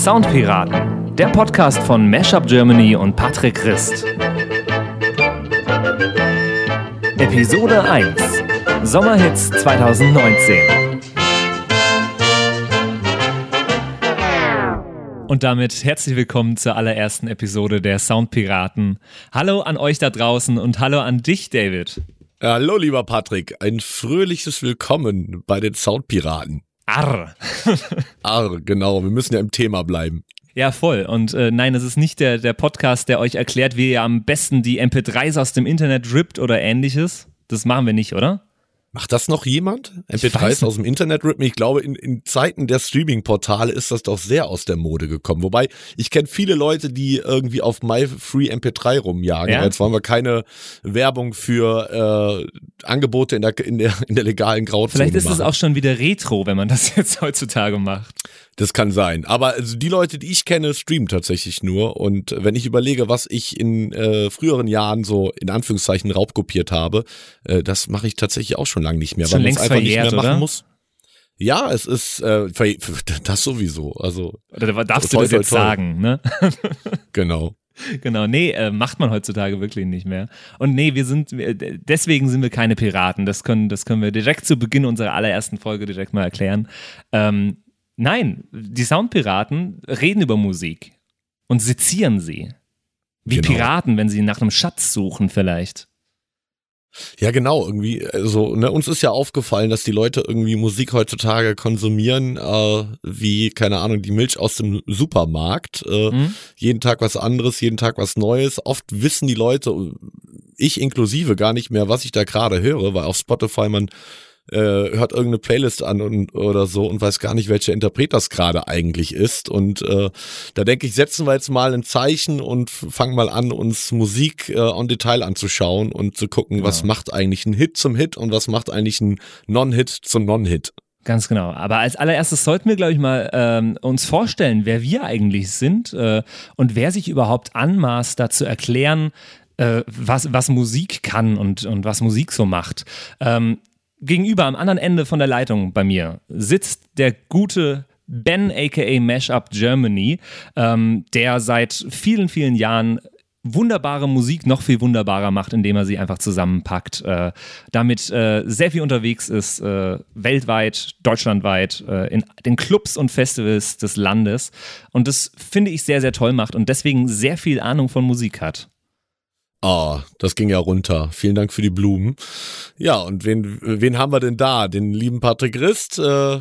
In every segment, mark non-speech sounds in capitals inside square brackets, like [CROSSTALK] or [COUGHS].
Soundpiraten, der Podcast von Mashup Germany und Patrick Christ. Episode 1 Sommerhits 2019. Und damit herzlich willkommen zur allerersten Episode der Soundpiraten. Hallo an euch da draußen und hallo an dich, David. Hallo, lieber Patrick. Ein fröhliches Willkommen bei den Soundpiraten. Arr. [LAUGHS] Arr, genau. Wir müssen ja im Thema bleiben. Ja, voll. Und äh, nein, es ist nicht der, der Podcast, der euch erklärt, wie ihr am besten die MP3s aus dem Internet rippt oder ähnliches. Das machen wir nicht, oder? Macht das noch jemand? MP3s aus dem Internet rippen? Ich glaube, in, in Zeiten der Streaming-Portale ist das doch sehr aus der Mode gekommen. Wobei, ich kenne viele Leute, die irgendwie auf MyFreeMP3 rumjagen. Ja? Jetzt wollen wir keine Werbung für äh, Angebote in der, in, der, in der legalen Grauzone Vielleicht ist es machen. auch schon wieder Retro, wenn man das [LAUGHS] jetzt heutzutage macht. Das kann sein. Aber also die Leute, die ich kenne, streamen tatsächlich nur. Und wenn ich überlege, was ich in äh, früheren Jahren so in Anführungszeichen raubkopiert habe, äh, das mache ich tatsächlich auch schon lange nicht mehr, weil man es längst einfach nicht verjährt, mehr machen oder? muss. Ja, es ist äh, [LAUGHS] das sowieso. Also Oder darfst du Toi, das jetzt toi. sagen, ne? [LAUGHS] genau. Genau, nee, äh, macht man heutzutage wirklich nicht mehr. Und nee, wir sind, deswegen sind wir keine Piraten. Das können, das können wir direkt zu Beginn unserer allerersten Folge direkt mal erklären. Ähm, nein, die Soundpiraten reden über Musik und sezieren sie. Wie Genau. Piraten, wenn sie nach einem Schatz suchen, vielleicht. Ja, genau, irgendwie, also, ne, uns ist ja aufgefallen, dass die Leute irgendwie Musik heutzutage konsumieren, äh, wie, keine Ahnung, die Milch aus dem Supermarkt. Äh, Hm? jeden Tag was anderes, jeden Tag was Neues. Oft wissen die Leute, ich inklusive, gar nicht mehr, was ich da gerade höre, weil auf Spotify man äh, hört irgendeine Playlist an und, oder so und weiß gar nicht, welcher Interpret das gerade eigentlich ist. Und äh, da denke ich, setzen wir jetzt mal ein Zeichen und fangen mal an, uns Musik äh, on Detail anzuschauen und zu gucken, was Genau. macht eigentlich ein Hit zum Hit und was macht eigentlich ein Non-Hit zum Non-Hit. Ganz genau. Aber als allererstes sollten wir, glaube ich, mal ähm, uns vorstellen, wer wir eigentlich sind äh, und wer sich überhaupt anmaßt, da zu erklären, äh, was, was Musik kann und, und was Musik so macht. Ähm, gegenüber am anderen Ende von der Leitung bei mir sitzt der gute Ben aka Mashup Germany, ähm, der seit vielen, vielen Jahren wunderbare Musik noch viel wunderbarer macht, indem er sie einfach zusammenpackt. Äh, damit äh, sehr viel unterwegs ist, äh, weltweit, deutschlandweit, äh, in den Clubs und Festivals des Landes. Und das finde ich sehr, sehr toll macht und deswegen sehr viel Ahnung von Musik hat. Ah, das ging ja runter. Vielen Dank für die Blumen. Ja, und wen, wen haben wir denn da? Den lieben Patrick Rist. Äh, äh,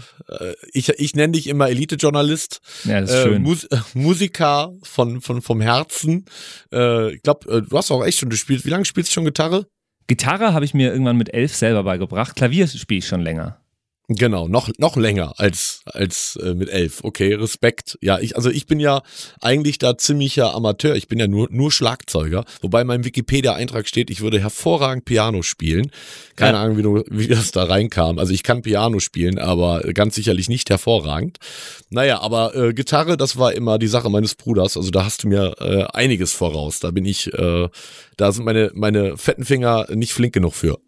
ich ich nenne dich immer Elite-Journalist. Ja, das ist Äh, schön. Mus äh, Musiker von, von, vom Herzen. Äh, ich glaube, äh, du hast auch echt schon gespielt. Wie lange spielst du schon Gitarre? Gitarre habe ich mir irgendwann mit elf selber beigebracht. Klavier spiele ich schon länger. Genau, noch, noch länger als, als äh, mit elf. Okay, Respekt. Ja, ich, also ich bin ja eigentlich da ziemlicher Amateur. Ich bin ja nur, nur Schlagzeuger. Wobei in meinem Wikipedia-Eintrag steht, ich würde hervorragend Piano spielen. Keine Ja. Ahnung, wie, du, wie das da reinkam. Also ich kann Piano spielen, aber ganz sicherlich nicht hervorragend. Naja, aber äh, Gitarre, das war immer die Sache meines Bruders. Also da hast du mir äh, einiges voraus. Da bin ich, äh, da sind meine, meine fetten Finger nicht flink genug für.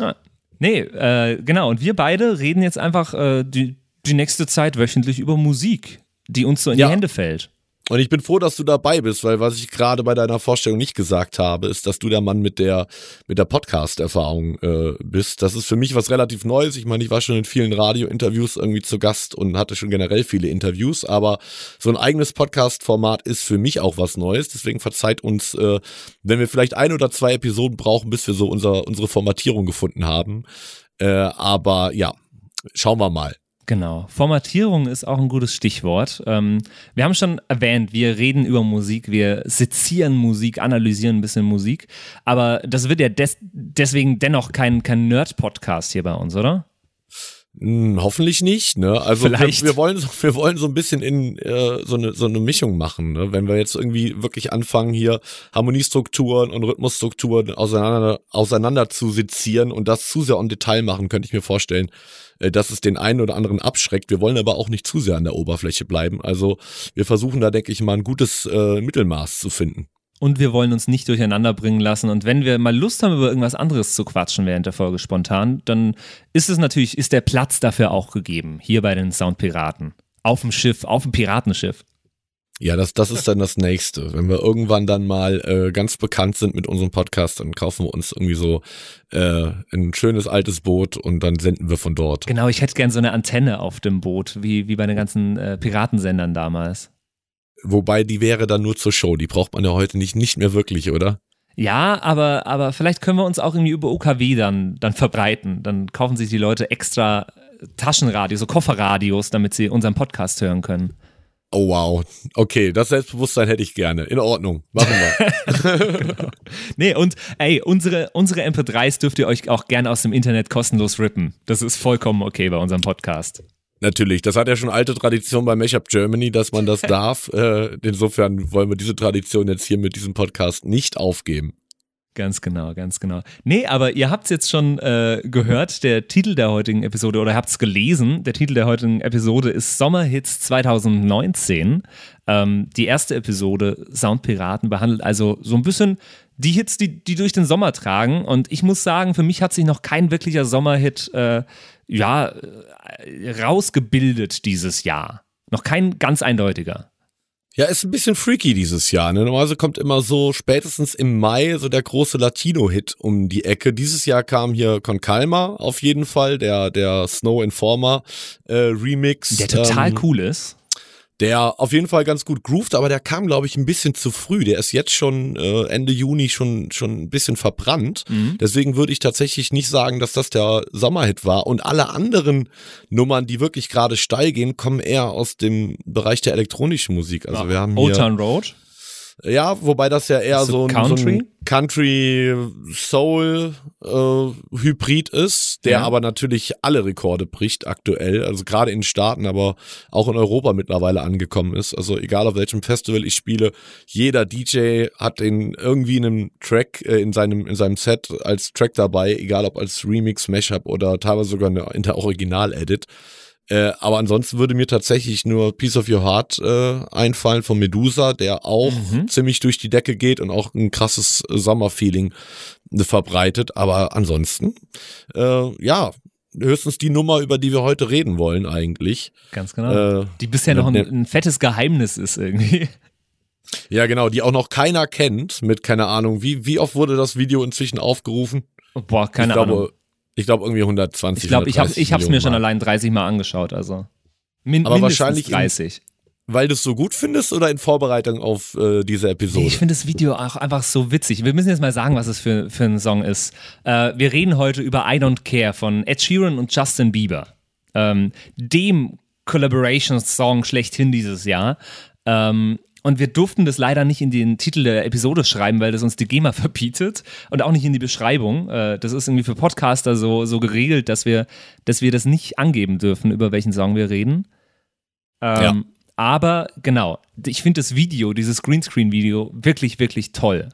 Ah, nee, äh, genau. Und wir beide reden jetzt einfach äh, die, die nächste Zeit wöchentlich über Musik, die uns so in Ja. die Hände fällt. Und ich bin froh, dass du dabei bist, weil was ich gerade bei deiner Vorstellung nicht gesagt habe, ist, dass du der Mann mit der mit der Podcast-Erfahrung äh, bist. Das ist für mich was relativ Neues. Ich meine, ich war schon in vielen Radio-Interviews irgendwie zu Gast und hatte schon generell viele Interviews, aber so ein eigenes Podcast-Format ist für mich auch was Neues. Deswegen verzeiht uns, äh, wenn wir vielleicht ein oder zwei Episoden brauchen, bis wir so unser, unsere Formatierung gefunden haben. Äh, aber ja, schauen wir mal. Genau. Formatierung ist auch ein gutes Stichwort. Ähm, wir haben schon erwähnt, wir reden über Musik, wir sezieren Musik, analysieren ein bisschen Musik. Aber das wird ja des deswegen dennoch kein, kein Nerd-Podcast hier bei uns, oder? Hm, hoffentlich nicht, ne? Also wir, Vielleicht. wir wollen so, [LAUGHS] wir wollen so ein bisschen in äh, so eine so eine Mischung machen, ne? Wenn wir jetzt irgendwie wirklich anfangen hier Harmoniestrukturen und Rhythmusstrukturen auseinander auseinander zu sezieren und das zu sehr on Detail machen, könnte ich mir vorstellen, äh, dass es den einen oder anderen abschreckt. Wir wollen aber auch nicht zu sehr an der Oberfläche bleiben. Also wir versuchen da denke ich mal ein gutes äh, Mittelmaß zu finden. Und wir wollen uns nicht durcheinander bringen lassen. Und wenn wir mal Lust haben, über irgendwas anderes zu quatschen während der Folge spontan, dann ist es natürlich, ist der Platz dafür auch gegeben, hier bei den Soundpiraten. Auf dem Schiff, auf dem Piratenschiff. Ja, das, das ist dann das nächste. Wenn wir irgendwann dann mal äh, ganz bekannt sind mit unserem Podcast, dann kaufen wir uns irgendwie so äh, ein schönes altes Boot und dann senden wir von dort. Genau, ich hätte gern so eine Antenne auf dem Boot, wie, wie bei den ganzen äh, Piratensendern damals. Wobei die wäre dann nur zur Show. Die braucht man ja heute nicht, nicht mehr wirklich, oder? Ja, aber, aber vielleicht können wir uns auch irgendwie über OKW dann, dann verbreiten. Dann kaufen sich die Leute extra Taschenradios, so Kofferradios, damit sie unseren Podcast hören können. Oh wow. Okay, das Selbstbewusstsein hätte ich gerne. In Ordnung. Machen wir. [LAUGHS] nee, und ey, unsere, unsere MP3s dürft ihr euch auch gerne aus dem Internet kostenlos rippen. Das ist vollkommen okay bei unserem Podcast. Natürlich, das hat ja schon alte Tradition bei Mashup Germany, dass man das [LAUGHS] darf. Äh, insofern wollen wir diese Tradition jetzt hier mit diesem Podcast nicht aufgeben. Ganz genau, ganz genau. Nee, aber ihr habt es jetzt schon äh, gehört, der Titel der heutigen Episode, oder habt es gelesen, der Titel der heutigen Episode ist Sommerhits 2019. Ähm, die erste Episode, Soundpiraten, behandelt also so ein bisschen die Hits, die, die durch den Sommer tragen. Und ich muss sagen, für mich hat sich noch kein wirklicher Sommerhit äh, ja, äh, rausgebildet dieses Jahr. Noch kein ganz eindeutiger. Ja, ist ein bisschen freaky dieses Jahr. Ne? Normalerweise kommt immer so spätestens im Mai so der große Latino-Hit um die Ecke. Dieses Jahr kam hier Con Calma auf jeden Fall, der, der Snow Informer äh, Remix. Der total ähm, cool ist der auf jeden Fall ganz gut groovt, aber der kam, glaube ich, ein bisschen zu früh. Der ist jetzt schon äh, Ende Juni schon, schon ein bisschen verbrannt. Mhm. Deswegen würde ich tatsächlich nicht sagen, dass das der Sommerhit war. Und alle anderen Nummern, die wirklich gerade steil gehen, kommen eher aus dem Bereich der elektronischen Musik. Also ja. wir haben hier Old Town Road. Ja, wobei das ja eher so, ein, Country, so ein Country Soul äh, Hybrid ist, der ja. aber natürlich alle Rekorde bricht aktuell, also gerade in den Staaten, aber auch in Europa mittlerweile angekommen ist. Also egal auf welchem Festival ich spiele, jeder DJ hat den irgendwie in einem Track äh, in seinem in seinem Set als Track dabei, egal ob als Remix, Mashup oder teilweise sogar in der Original Edit. Äh, aber ansonsten würde mir tatsächlich nur Piece of Your Heart äh, einfallen von Medusa, der auch mhm. ziemlich durch die Decke geht und auch ein krasses Sommerfeeling äh, verbreitet. Aber ansonsten, äh, ja, höchstens die Nummer, über die wir heute reden wollen eigentlich. Ganz genau. Äh, die bisher noch ein, ein fettes Geheimnis ist irgendwie. [LAUGHS] Ja, genau, die auch noch keiner kennt, mit keine Ahnung, wie, wie oft wurde das Video inzwischen aufgerufen? Boah, keine ich Ahnung. Glaube, ich glaube irgendwie 120. Ich glaube, ich habe es mir schon allein 30 Mal angeschaut, also min Aber wahrscheinlich 30. In, weil du es so gut findest oder in Vorbereitung auf äh, diese Episode? Nee, ich finde das Video auch einfach so witzig. Wir müssen jetzt mal sagen, was es für, für ein Song ist. Äh, wir reden heute über I Don't Care von Ed Sheeran und Justin Bieber. Ähm, dem Collaboration-Song schlechthin dieses Jahr. Ähm, und wir durften das leider nicht in den Titel der Episode schreiben, weil das uns die GEMA [LAUGHS] verbietet und auch nicht in die Beschreibung. Äh, das ist irgendwie für Podcaster so, so geregelt, dass wir, dass wir das nicht angeben dürfen, über welchen Song wir reden. Ähm, ja. Aber genau, ich finde das Video, dieses Greenscreen-Video, wirklich, wirklich toll.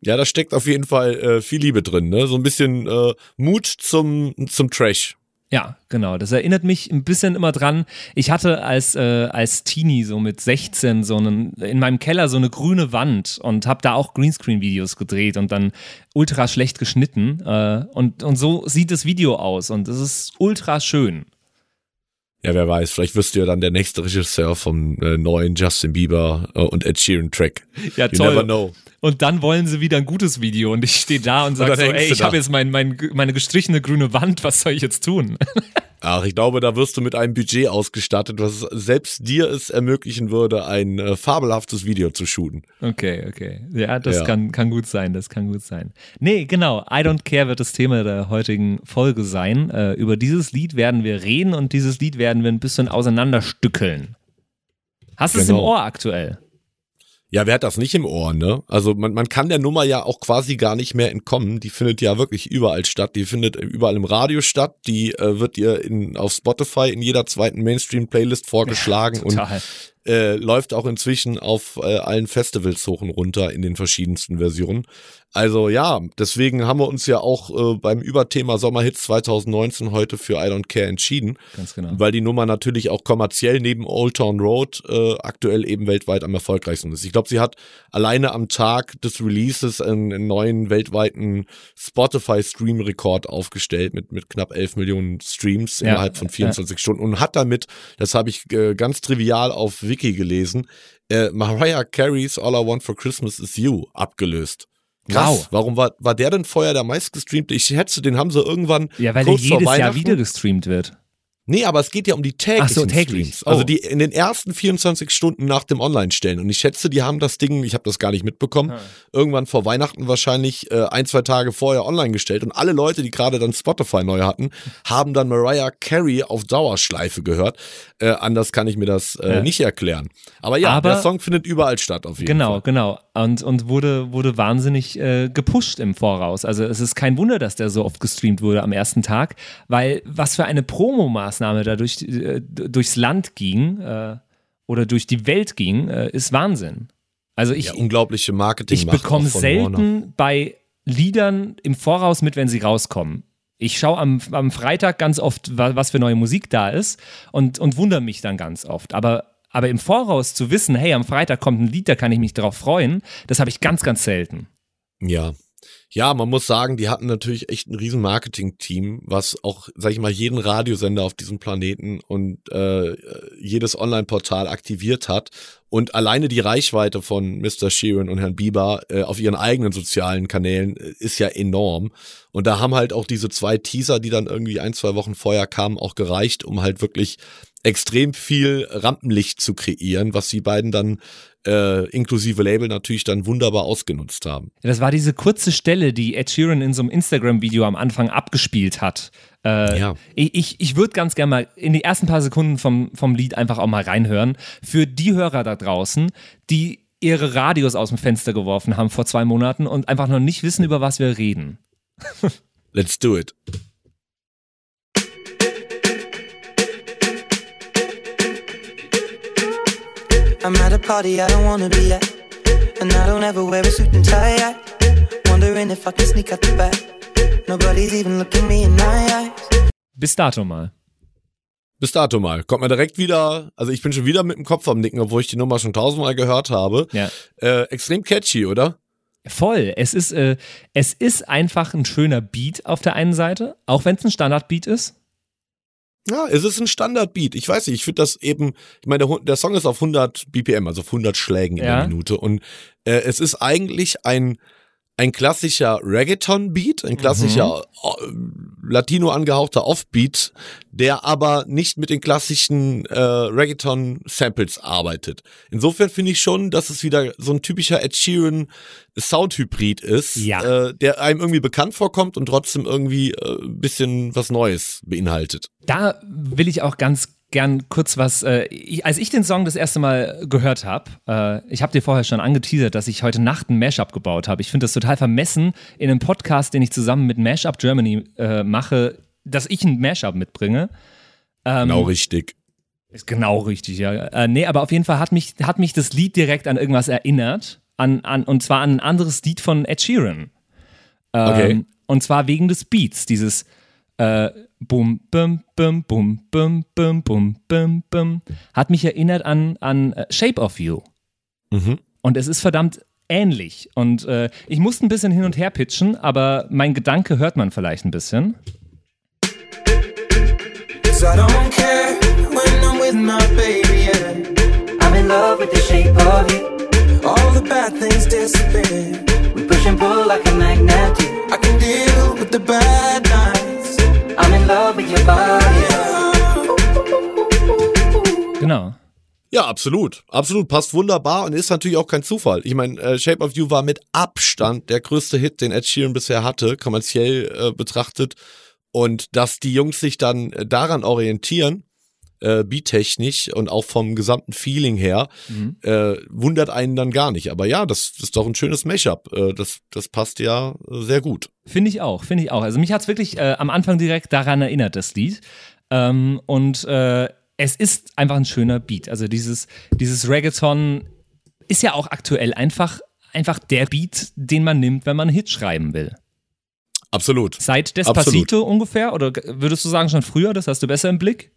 Ja, da steckt auf jeden Fall äh, viel Liebe drin, ne? So ein bisschen äh, Mut zum, zum Trash. Ja, genau. Das erinnert mich ein bisschen immer dran. Ich hatte als, äh, als Teenie, so mit 16, so einen, in meinem Keller so eine grüne Wand und habe da auch Greenscreen-Videos gedreht und dann ultra schlecht geschnitten. Äh, und, und so sieht das Video aus und es ist ultra schön. Ja, wer weiß, vielleicht wirst du ja dann der nächste Regisseur vom äh, neuen Justin Bieber äh, und Ed Sheeran Track. Ja, you toll. Never know. Und dann wollen sie wieder ein gutes Video und ich stehe da und sage so, ey, ich habe jetzt mein, mein, meine gestrichene grüne Wand, was soll ich jetzt tun? Ach, ich glaube, da wirst du mit einem Budget ausgestattet, was selbst dir es ermöglichen würde, ein äh, fabelhaftes Video zu shooten. Okay, okay. Ja, das ja. Kann, kann gut sein, das kann gut sein. Nee, genau, I Don't Care wird das Thema der heutigen Folge sein. Äh, über dieses Lied werden wir reden und dieses Lied werden wir ein bisschen auseinanderstückeln. Hast du genau. es im genau. Ohr aktuell? Ja, wer hat das nicht im Ohr, ne? Also man, man kann der Nummer ja auch quasi gar nicht mehr entkommen. Die findet ja wirklich überall statt. Die findet überall im Radio statt. Die äh, wird ihr in, auf Spotify in jeder zweiten Mainstream-Playlist vorgeschlagen. Ja, total. Und Äh, läuft auch inzwischen auf äh, allen Festivals hoch und runter in den verschiedensten Versionen. Also ja, deswegen haben wir uns ja auch äh, beim Überthema Sommerhits 2019 heute für I Don't Care entschieden. Ganz genau. Weil die Nummer natürlich auch kommerziell neben Old Town Road äh, aktuell eben weltweit am erfolgreichsten ist. Ich glaube, sie hat alleine am Tag des Releases einen, einen neuen weltweiten Spotify-Stream-Rekord aufgestellt mit, mit knapp 11 Millionen Streams Ja, innerhalb von 24 Stunden und hat damit, das habe ich äh, ganz trivial auf Wiki gelesen, äh, Mariah Carey's All I Want for Christmas is You abgelöst. Krass. Wow. Warum war, war der denn vorher der meistgestreamte? Ich schätze, den haben sie irgendwann Ja, weil der jedes Jahr wieder gestreamt wird. Nee, aber es geht ja um die täglichen Ach so, täglich. Streams. Also Oh. die in den ersten 24 Stunden nach dem Online-Stellen. Und ich schätze, die haben das Ding, ich habe das gar nicht mitbekommen, irgendwann vor Weihnachten wahrscheinlich äh, ein, zwei Tage vorher online gestellt. Und alle Leute, die gerade dann Spotify neu hatten, haben dann Mariah Carey auf Dauerschleife gehört. Äh, anders kann ich mir das äh, Ja. nicht erklären. Aber ja, Aber- der Song findet überall statt auf jeden Genau, Fall. genau. Und, und wurde, wurde wahnsinnig äh, gepusht im Voraus. Also es ist kein Wunder, dass der so oft gestreamt wurde am ersten Tag, weil was für eine Promomaßnahme da durch, äh, durchs Land ging äh, oder durch die Welt ging, äh, ist Wahnsinn. Also ich, Ja, unglaubliche Marketing. ich bekomme selten bei Liedern im Voraus mit, wenn sie rauskommen. Ich schaue am, am Freitag ganz oft, wa- was für neue Musik da ist und, und wundere mich dann ganz oft. Aber, aber im Voraus zu wissen, hey, am Freitag kommt ein Lied, da kann ich mich drauf freuen, das habe ich ganz, ganz selten. Ja. Ja, man muss sagen, die hatten natürlich echt ein riesen Marketing-Team, was auch, sag ich mal, jeden Radiosender auf diesem Planeten und äh, jedes Online-Portal aktiviert hat. Und alleine die Reichweite von Mr. Sheeran und Herrn Bieber äh, auf ihren eigenen sozialen Kanälen äh, ist ja enorm. Und da haben halt auch diese zwei Teaser, die dann irgendwie ein, zwei Wochen vorher kamen, auch gereicht, um halt wirklich extrem viel Rampenlicht zu kreieren, was die beiden dann äh, inklusive Label natürlich dann wunderbar ausgenutzt haben. Das war diese kurze Stelle, die Ed Sheeran in so einem Instagram-Video am Anfang abgespielt hat. Äh, Ja. Ich, ich, ich würde ganz gerne mal in die ersten paar Sekunden vom, vom Lied einfach auch mal reinhören. Für die Hörer da draußen, die ihre Radios aus dem Fenster geworfen haben vor zwei Monaten und einfach noch nicht wissen, über was wir reden. [LAUGHS] Let's do it. I'm at a party I don't wanna be at. And I don't ever wear a suit and tie. I wondering if I can sneak out the back. Nobody's even looking me in my eyes. Bis dato mal. Bis dato mal. Kommt mir direkt wieder, also ich bin schon wieder mit dem Kopf am Nicken, obwohl ich die Nummer schon tausendmal gehört habe. Ja. Äh, extrem catchy, oder? Voll. Es ist, äh, es ist einfach ein schöner Beat auf der einen Seite, auch wenn es ein Standardbeat ist. Ja, es ist ein Standardbeat. Ich weiß nicht, ich finde das eben, ich meine, der, der Song ist auf 100 BPM, also auf 100 Schlägen in Ja. der Minute. Und äh, es ist eigentlich ein, ein klassischer Reggaeton-Beat, ein klassischer äh, Latino angehauchter Offbeat, der aber nicht mit den klassischen äh, Reggaeton-Samples arbeitet. Insofern finde ich schon, dass es wieder so ein typischer Ed Sheeran Soundhybrid ist, Ja. äh, der einem irgendwie bekannt vorkommt und trotzdem irgendwie äh, ein bisschen was Neues beinhaltet. Da will ich auch ganz gern kurz was, äh, als ich den Song das erste Mal gehört habe, äh, ich habe dir vorher schon angeteasert, dass ich heute Nacht ein Mashup gebaut habe. Ich finde das total vermessen, in einem Podcast, den ich zusammen mit Mashup Germany äh, mache, dass ich ein Mashup mitbringe. Ähm, Genau richtig. Ist genau richtig, ja. Äh, nee, aber auf jeden Fall hat mich, hat mich das Lied direkt an irgendwas erinnert. An, an, und zwar an ein anderes Lied von Ed Sheeran. Ähm, Okay. Und zwar wegen des Beats, dieses äh, Bum, bum, bum, bum, bum, bum, bum, bum, bum. Hat mich erinnert an, an äh, Shape of You. Mhm. Und es ist verdammt ähnlich. Und äh, ich musste ein bisschen hin und her pitchen, aber mein Gedanke hört man vielleicht ein bisschen. Cause I don't care when I'm with my baby, yeah. I'm in love with the shape of you. All the bad things disappear. We push and pull like a magnet. I can deal with the bad nights. Love with your body. Genau. Ja, absolut. Absolut. Passt wunderbar und ist natürlich auch kein Zufall. Ich meine, äh, Shape of You war mit Abstand der größte Hit, den Ed Sheeran bisher hatte, kommerziell äh, betrachtet. Und dass die Jungs sich dann äh, daran orientieren, äh, beattechnisch und auch vom gesamten Feeling her, äh, wundert einen dann gar nicht. Aber ja, das, das ist doch ein schönes Mashup. Äh, das, das passt ja äh, sehr gut. Finde ich auch, finde ich auch. Also mich hat es wirklich äh, am Anfang direkt daran erinnert, das Lied. Ähm, und äh, es ist einfach ein schöner Beat. Also dieses, dieses Reggaeton ist ja auch aktuell einfach, einfach der Beat, den man nimmt, wenn man einen Hit schreiben will. Absolut. Seit Despacito ungefähr? Oder würdest du sagen schon früher? Das hast du besser im Blick?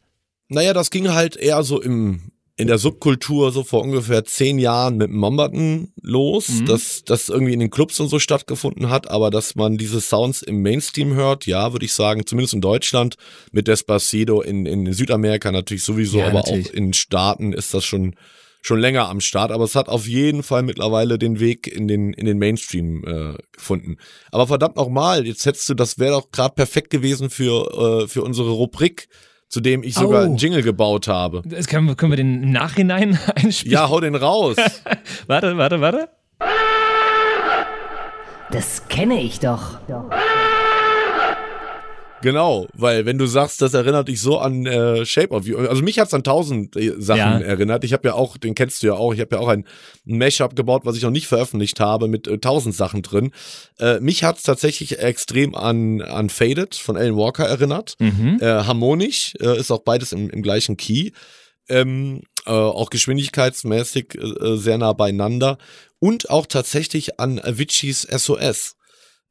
Naja, das ging halt eher so im, in der Subkultur so vor ungefähr zehn Jahren mit Mombaten los, Mhm. dass das irgendwie in den Clubs und so stattgefunden hat, aber dass man diese Sounds im Mainstream hört, ja, würde ich sagen, zumindest in Deutschland mit Despacito, in, in Südamerika natürlich sowieso, Ja, aber natürlich. auch in Staaten ist das schon schon länger am Start, aber es hat auf jeden Fall mittlerweile den Weg in den in den Mainstream äh, gefunden. Aber verdammt nochmal, jetzt hättest du, das wäre doch gerade perfekt gewesen für äh, für unsere Rubrik, zu dem ich sogar Oh. einen Jingle gebaut habe. Das können, wir, können wir den im Nachhinein [LAUGHS] einspielen? Ja, hau den raus. [LAUGHS] Warte, warte, warte. Das kenne ich doch. Genau, weil wenn du sagst, das erinnert dich so an äh, Shape of You, also mich hat's an tausend äh, Sachen Ja. erinnert. Ich habe ja auch, den kennst du ja auch, ich habe ja auch ein Mashup gebaut, was ich noch nicht veröffentlicht habe, mit äh, tausend Sachen drin. Äh, mich hat's tatsächlich extrem an, an Faded von Alan Walker erinnert. Mhm. Äh, harmonisch, äh, ist auch beides im, im gleichen Key. Ähm, äh, auch geschwindigkeitsmäßig äh, sehr nah beieinander. Und auch tatsächlich an Aviciis SOS.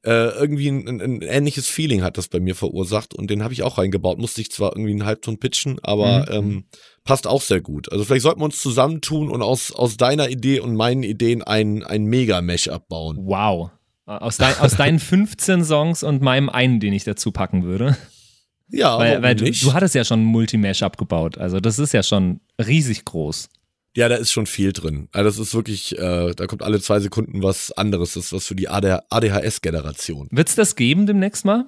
Äh, irgendwie ein, ein, ein ähnliches Feeling hat das bei mir verursacht und den habe ich auch reingebaut. Musste ich zwar irgendwie einen Halbton pitchen, aber Mhm. ähm, passt auch sehr gut. Also vielleicht sollten wir uns zusammentun und aus, aus deiner Idee und meinen Ideen ein, ein Mega-Mesh bauen. Wow. Aus, dein, aus deinen 15 Songs und meinem einen, den ich dazu packen würde. Ja, Weil, weil du, du hattest ja schon ein Multimesh abgebaut. Also das ist ja schon riesig groß. Ja, da ist schon viel drin. Also das ist wirklich, äh, da kommt alle zwei Sekunden was anderes. Das ist was für die ADHS-Generation. Wird's das geben demnächst mal?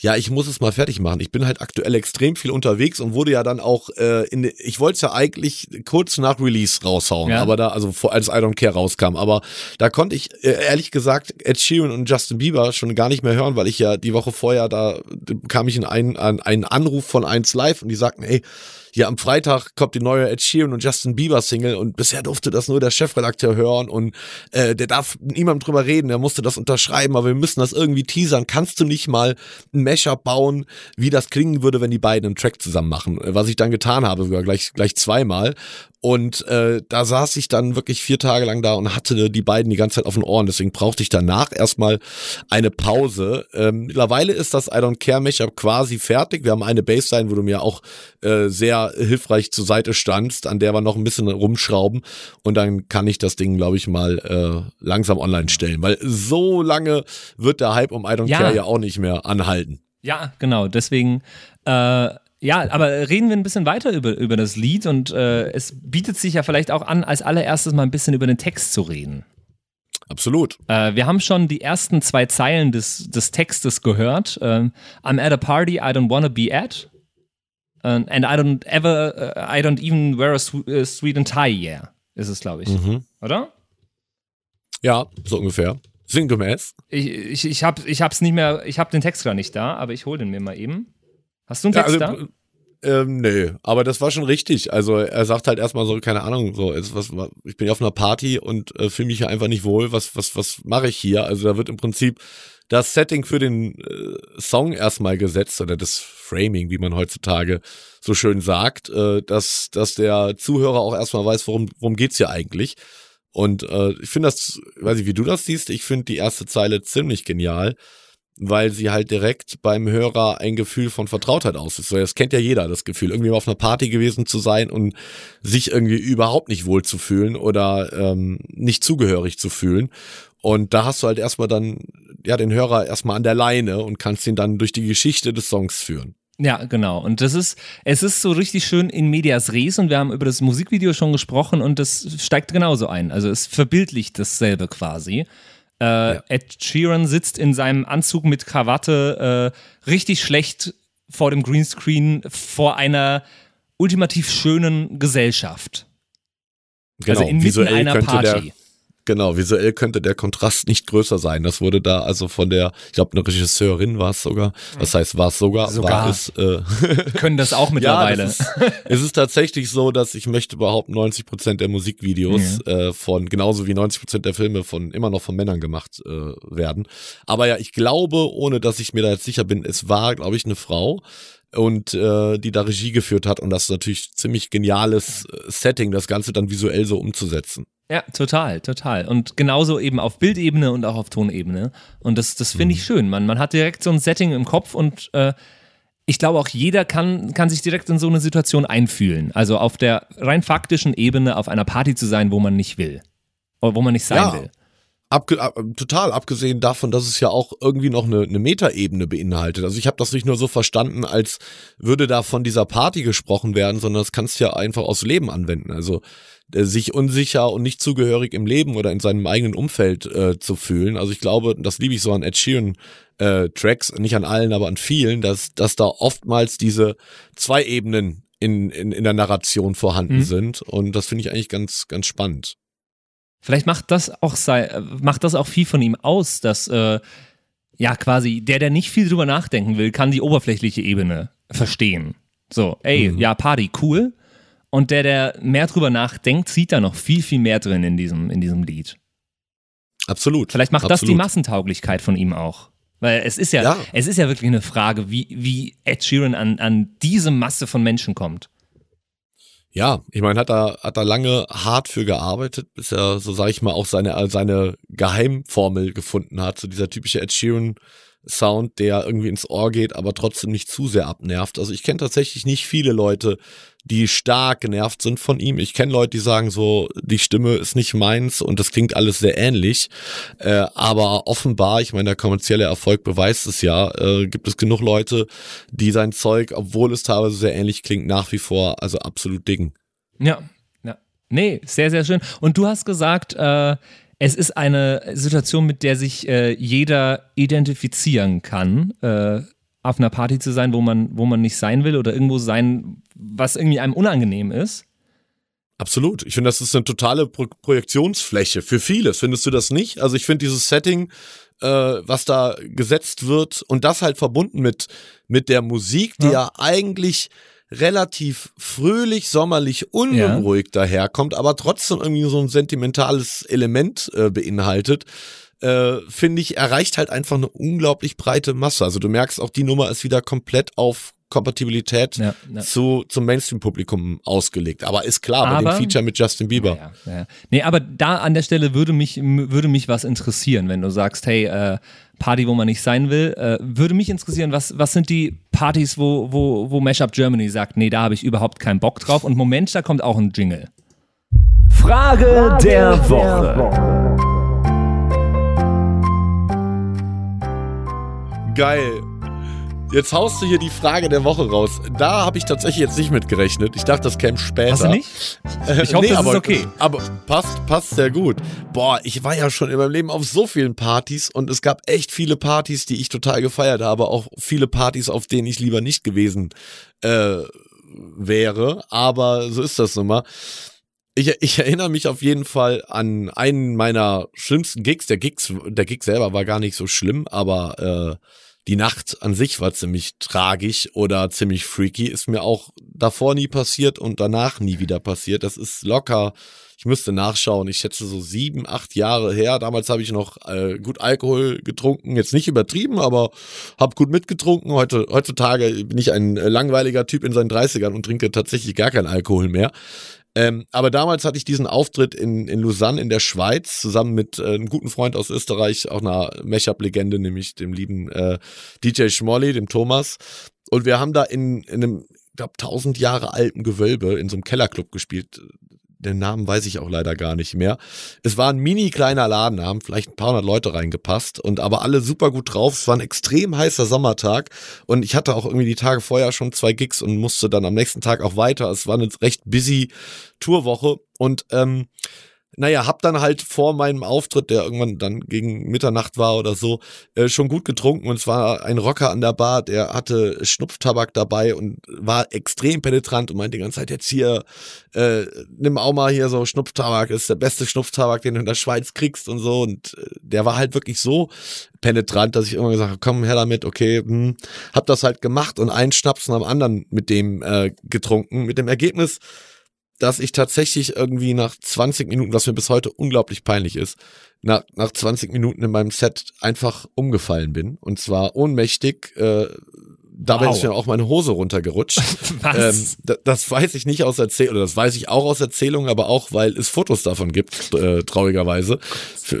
Ja, ich muss es mal fertig machen. Ich bin halt aktuell extrem viel unterwegs und wurde ja dann auch äh, in ich wollte es ja eigentlich kurz nach Release raushauen, Ja. aber da also vor, als I Don't Care rauskam, aber da konnte ich äh, ehrlich gesagt Ed Sheeran und Justin Bieber schon gar nicht mehr hören, weil ich ja die Woche vorher da kam ich in einen an einen Anruf von 1 Live und die sagten, ey, ja, am Freitag kommt die neue Ed Sheeran und Justin Bieber Single und bisher durfte das nur der Chefredakteur hören und äh, der darf niemandem drüber reden, der musste das unterschreiben, aber wir müssen das irgendwie teasern. Kannst du nicht mal ein Mashup bauen, wie das klingen würde, wenn die beiden einen Track zusammen machen? Was ich dann getan habe, sogar gleich, gleich zweimal. Und äh, da saß ich dann wirklich vier Tage lang da und hatte die beiden die ganze Zeit auf den Ohren. Deswegen brauchte ich danach erstmal eine Pause. Ähm, mittlerweile ist das I Don't Care Mashup quasi fertig. Wir haben eine Bassline, wo du mir auch äh, sehr hilfreich zur Seite standst, an der wir noch ein bisschen rumschrauben. Und dann kann ich das Ding, glaube ich, mal äh, langsam online stellen. Weil so lange wird der Hype um I Don't Ja. Care ja auch nicht mehr anhalten. Ja, genau. Deswegen, äh, ja, aber reden wir ein bisschen weiter über, über das Lied und äh, es bietet sich ja vielleicht auch an, als allererstes mal ein bisschen über den Text zu reden. Absolut. Äh, wir haben schon die ersten zwei Zeilen des, des Textes gehört. Ähm, I'm at a party I don't wanna be at. And and I don't ever, uh, I don't even wear a sw uh, sweet and tie, yeah. Ist es, glaube ich. Mhm. Oder? Ja, so ungefähr. Sinngemäß. Ich, ich, ich, hab, ich hab's nicht mehr, ich hab den Text gar nicht da, aber ich hol den mir mal eben. Hast du einen Ja, Text also, da? ähm, nee, aber das war schon richtig. Also er sagt halt erstmal so, keine Ahnung, so, ist was, ich bin ja auf einer Party und äh, fühle mich hier einfach nicht wohl. Was, was, was mache ich hier? Also da wird im Prinzip das Setting für den äh, Song erstmal gesetzt oder das Framing, wie man heutzutage so schön sagt, äh, dass, dass der Zuhörer auch erstmal weiß, worum, worum geht's hier eigentlich. Und äh, ich finde das, weiß ich, wie du das siehst, ich finde die erste Zeile ziemlich genial, weil sie halt direkt beim Hörer ein Gefühl von Vertrautheit auslöst. Das kennt ja jeder, das Gefühl, irgendwie mal auf einer Party gewesen zu sein und sich irgendwie überhaupt nicht wohl zu fühlen oder ähm, nicht zugehörig zu fühlen. Und da hast du halt erstmal dann, ja, den Hörer erstmal an der Leine und kannst ihn dann durch die Geschichte des Songs führen. Ja, genau. Und das ist, es ist so richtig schön in medias res und wir haben über das Musikvideo schon gesprochen und das steigt genauso ein. Also es verbildlicht dasselbe quasi. Äh, Ed Sheeran sitzt in seinem Anzug mit Krawatte äh, richtig schlecht vor dem Greenscreen vor einer ultimativ schönen Gesellschaft. also inmitten visuell einer könnte Party. Der, genau, visuell könnte der Kontrast nicht größer sein. Das wurde da also von der, ich glaube, eine Regisseurin war es sogar. Das heißt, war es sogar, Sogar. war es. Äh, [LAUGHS] Können das auch mittlerweile. [LAUGHS] Ja, das ist, es ist tatsächlich so, dass ich möchte behaupten, 90 Prozent der Musikvideos äh, von, genauso wie 90 Prozent der Filme von, immer noch von Männern gemacht äh, werden. Aber ja, ich glaube, ohne dass ich mir da jetzt sicher bin, es war, glaube ich, eine Frau. Und äh, die da Regie geführt hat und das ist natürlich ziemlich geniales äh, Setting, das Ganze dann visuell so umzusetzen. Ja, total, total. Und genauso eben auf Bildebene und auch auf Tonebene. Und das, das finde ich Mhm. schön. Man, man hat direkt so ein Setting im Kopf und äh, ich glaube auch jeder kann, kann sich direkt in so eine Situation einfühlen. Also auf der rein faktischen Ebene auf einer Party zu sein, wo man nicht will. Oder wo man nicht sein Ja. will. Abge ab, total, abgesehen davon, dass es ja auch irgendwie noch eine, eine Metaebene beinhaltet. Also ich habe das nicht nur so verstanden, als würde da von dieser Party gesprochen werden, sondern das kannst du ja einfach aufs Leben anwenden. Also äh, sich unsicher und nicht zugehörig im Leben oder in seinem eigenen Umfeld äh, zu fühlen. Also ich glaube, das liebe ich so an Ed Sheeran äh, Tracks, nicht an allen, aber an vielen, dass, dass da oftmals diese zwei Ebenen in, in, in der Narration vorhanden Mhm. sind. Und das finde ich eigentlich ganz, ganz spannend. Vielleicht macht das auch sei, macht das auch viel von ihm aus, dass äh, ja quasi der, der nicht viel drüber nachdenken will, kann die oberflächliche Ebene verstehen. So, ey, Mhm. ja, Party, cool. Und der, der mehr drüber nachdenkt, sieht da noch viel, viel mehr drin in diesem, in diesem Lied. Absolut. Vielleicht macht das die absolut. Massentauglichkeit von ihm auch. Weil es ist ja, Ja. es ist ja wirklich eine Frage, wie, wie Ed Sheeran an, an diese Masse von Menschen kommt. Ja, ich meine, hat er hat er lange hart für gearbeitet, bis er, so sage ich mal, auch seine seine Geheimformel gefunden hat. So dieser typische Ed Sheeran Sound, der irgendwie ins Ohr geht, aber trotzdem nicht zu sehr abnervt. Also ich kenne tatsächlich nicht viele Leute, die stark genervt sind von ihm. Ich kenne Leute, die sagen so, die Stimme ist nicht meins und das klingt alles sehr ähnlich. Äh, aber offenbar, ich meine, der kommerzielle Erfolg beweist es ja, äh, gibt es genug Leute, die sein Zeug, obwohl es teilweise sehr ähnlich klingt, nach wie vor also absolut diggen. Ja, ja. Nee, sehr, sehr schön. Und du hast gesagt, äh, es ist eine Situation, mit der sich äh, jeder identifizieren kann, äh, auf einer Party zu sein, wo man, wo man nicht sein will oder irgendwo sein, was irgendwie einem unangenehm ist. Absolut. Ich finde, das ist eine totale Pro Projektionsfläche für vieles. Findest du das nicht? Also ich finde dieses Setting, äh, was da gesetzt wird und das halt verbunden mit, mit der Musik, die Ja. ja, eigentlich relativ fröhlich, sommerlich, unruhig daherkommt, aber trotzdem irgendwie so ein sentimentales Element äh, beinhaltet, äh, finde ich, erreicht halt einfach eine unglaublich breite Masse. Also du merkst auch, die Nummer ist wieder komplett auf Kompatibilität Ja, ja. zu, zum Mainstream-Publikum ausgelegt. Aber ist klar, bei Aber- dem Feature mit Justin Bieber. Ja, ja. Nee, aber da an der Stelle würde mich, würde mich was interessieren, wenn du sagst, hey, äh, Party, wo man nicht sein will, äh, würde mich interessieren, was, was sind die Partys, wo, wo, wo Mashup Germany sagt, nee, da habe ich überhaupt keinen Bock drauf und Moment, da kommt auch ein Jingle. Frage der Woche. Geil. Jetzt haust du hier die Frage der Woche raus. Da habe ich tatsächlich jetzt nicht mit gerechnet. Ich dachte, das käme später. Hast du nicht? Ich hoffe, das ist aber, okay. Aber passt, passt sehr gut. Boah, ich war ja schon in meinem Leben auf so vielen Partys und es gab echt viele Partys, die ich total gefeiert habe. Auch viele Partys, auf denen ich lieber nicht gewesen äh, wäre. Aber so ist das nun mal. Ich, ich erinnere mich auf jeden Fall an einen meiner schlimmsten Gigs. Der, Gigs. der Gig selber war gar nicht so schlimm, aber äh, die Nacht an sich war ziemlich tragisch oder ziemlich freaky. Ist mir auch davor nie passiert und danach nie wieder passiert. Das ist locker. Ich müsste nachschauen. Ich schätze so sieben, acht Jahre her. Damals habe ich noch äh, gut Alkohol getrunken. Jetzt nicht übertrieben, aber habe gut mitgetrunken. Heute, heutzutage bin ich ein äh, langweiliger Typ in seinen 30ern und trinke tatsächlich gar keinen Alkohol mehr. Ähm, aber damals hatte ich diesen Auftritt in, in Lausanne in der Schweiz zusammen mit äh, einem guten Freund aus Österreich, auch einer Mashup-Legende, nämlich dem lieben äh, DJ Schmolly, dem Thomas. Und wir haben da in, in einem, ich glaube, tausend Jahre alten Gewölbe in so einem Kellerclub gespielt. Den Namen weiß ich auch leider gar nicht mehr. Es war ein mini kleiner Laden, da haben vielleicht ein paar hundert Leute reingepasst und aber alle super gut drauf. Es war ein extrem heißer Sommertag und ich hatte auch irgendwie die Tage vorher schon zwei Gigs und musste dann am nächsten Tag auch weiter. Es war eine recht busy Tourwoche und ähm, naja, hab dann halt vor meinem Auftritt, der irgendwann dann gegen Mitternacht war oder so, äh, schon gut getrunken. Und es war ein Rocker an der Bar, der hatte Schnupftabak dabei und war extrem penetrant und meinte die ganze Zeit jetzt hier, äh, nimm auch mal hier so Schnupftabak, ist der beste Schnupftabak, den du in der Schweiz kriegst und so. Und äh, der war halt wirklich so penetrant, dass ich irgendwann gesagt habe, komm her damit, okay, hm, hab das halt gemacht und einen Schnaps nach dem anderen mit dem äh, getrunken, mit dem Ergebnis, dass ich tatsächlich irgendwie nach 20 Minuten, was mir bis heute unglaublich peinlich ist, nach, nach 20 Minuten in meinem Set einfach umgefallen bin. Und zwar ohnmächtig, äh, dabei Wow. ist mir auch meine Hose runtergerutscht. [LAUGHS] Was? Ähm, da- das weiß ich nicht aus Erzählung, oder das weiß ich auch aus Erzählung, aber auch, weil es Fotos davon gibt, äh, traurigerweise,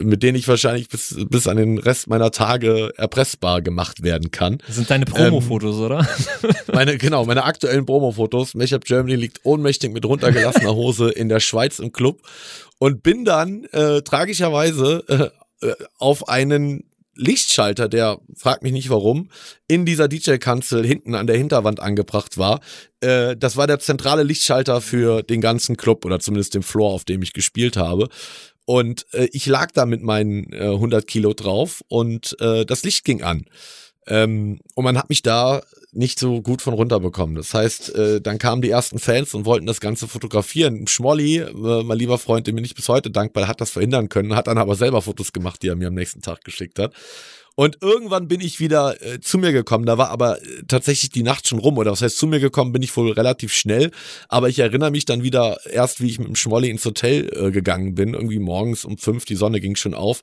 mit denen ich wahrscheinlich bis, bis an den Rest meiner Tage erpressbar gemacht werden kann. Das sind deine Promo-Fotos, Ähm, oder? [LAUGHS] Meine, genau, meine aktuellen Promo-Fotos. Mashup Germany liegt ohnmächtig mit runtergelassener Hose in der Schweiz im Club und bin dann äh, tragischerweise äh, äh, auf einen Lichtschalter, der, frag mich nicht warum, in dieser DJ-Kanzel hinten an der Hinterwand angebracht war. Äh, das war der zentrale Lichtschalter für den ganzen Club oder zumindest den Floor, auf dem ich gespielt habe. Und äh, ich lag da mit meinen äh, 100 Kilo drauf und äh, das Licht ging an. Ähm, und man hat mich da nicht so gut von runterbekommen. Das heißt, äh, dann kamen die ersten Fans und wollten das Ganze fotografieren. Schmolly, äh, mein lieber Freund, dem bin ich bis heute dankbar, hat das verhindern können, hat dann aber selber Fotos gemacht, die er mir am nächsten Tag geschickt hat. Und irgendwann bin ich wieder äh, zu mir gekommen. Da war aber äh, tatsächlich die Nacht schon rum. Oder was heißt zu mir gekommen, bin ich wohl relativ schnell. Aber ich erinnere mich dann wieder erst, wie ich mit dem Schmolli ins Hotel äh, gegangen bin. Irgendwie morgens um fünf, die Sonne ging schon auf.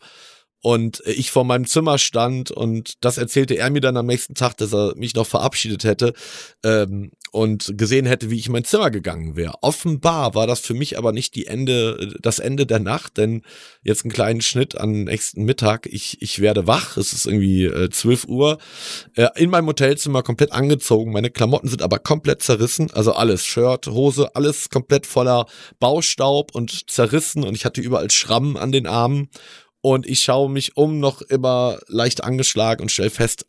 Und äh, ich vor meinem Zimmer stand und das erzählte er mir dann am nächsten Tag, dass er mich noch verabschiedet hätte ähm, und gesehen hätte, wie ich in mein Zimmer gegangen wäre. Offenbar war das für mich aber nicht die Ende, das Ende der Nacht, denn jetzt einen kleinen Schnitt am nächsten Mittag. Ich, ich werde wach, es ist irgendwie äh, 12 Uhr, äh, in meinem Hotelzimmer komplett angezogen. Meine Klamotten sind aber komplett zerrissen, also alles, Shirt, Hose, alles komplett voller Baustaub und zerrissen und ich hatte überall Schrammen an den Armen. Und ich schaue mich um, noch immer leicht angeschlagen und stelle fest,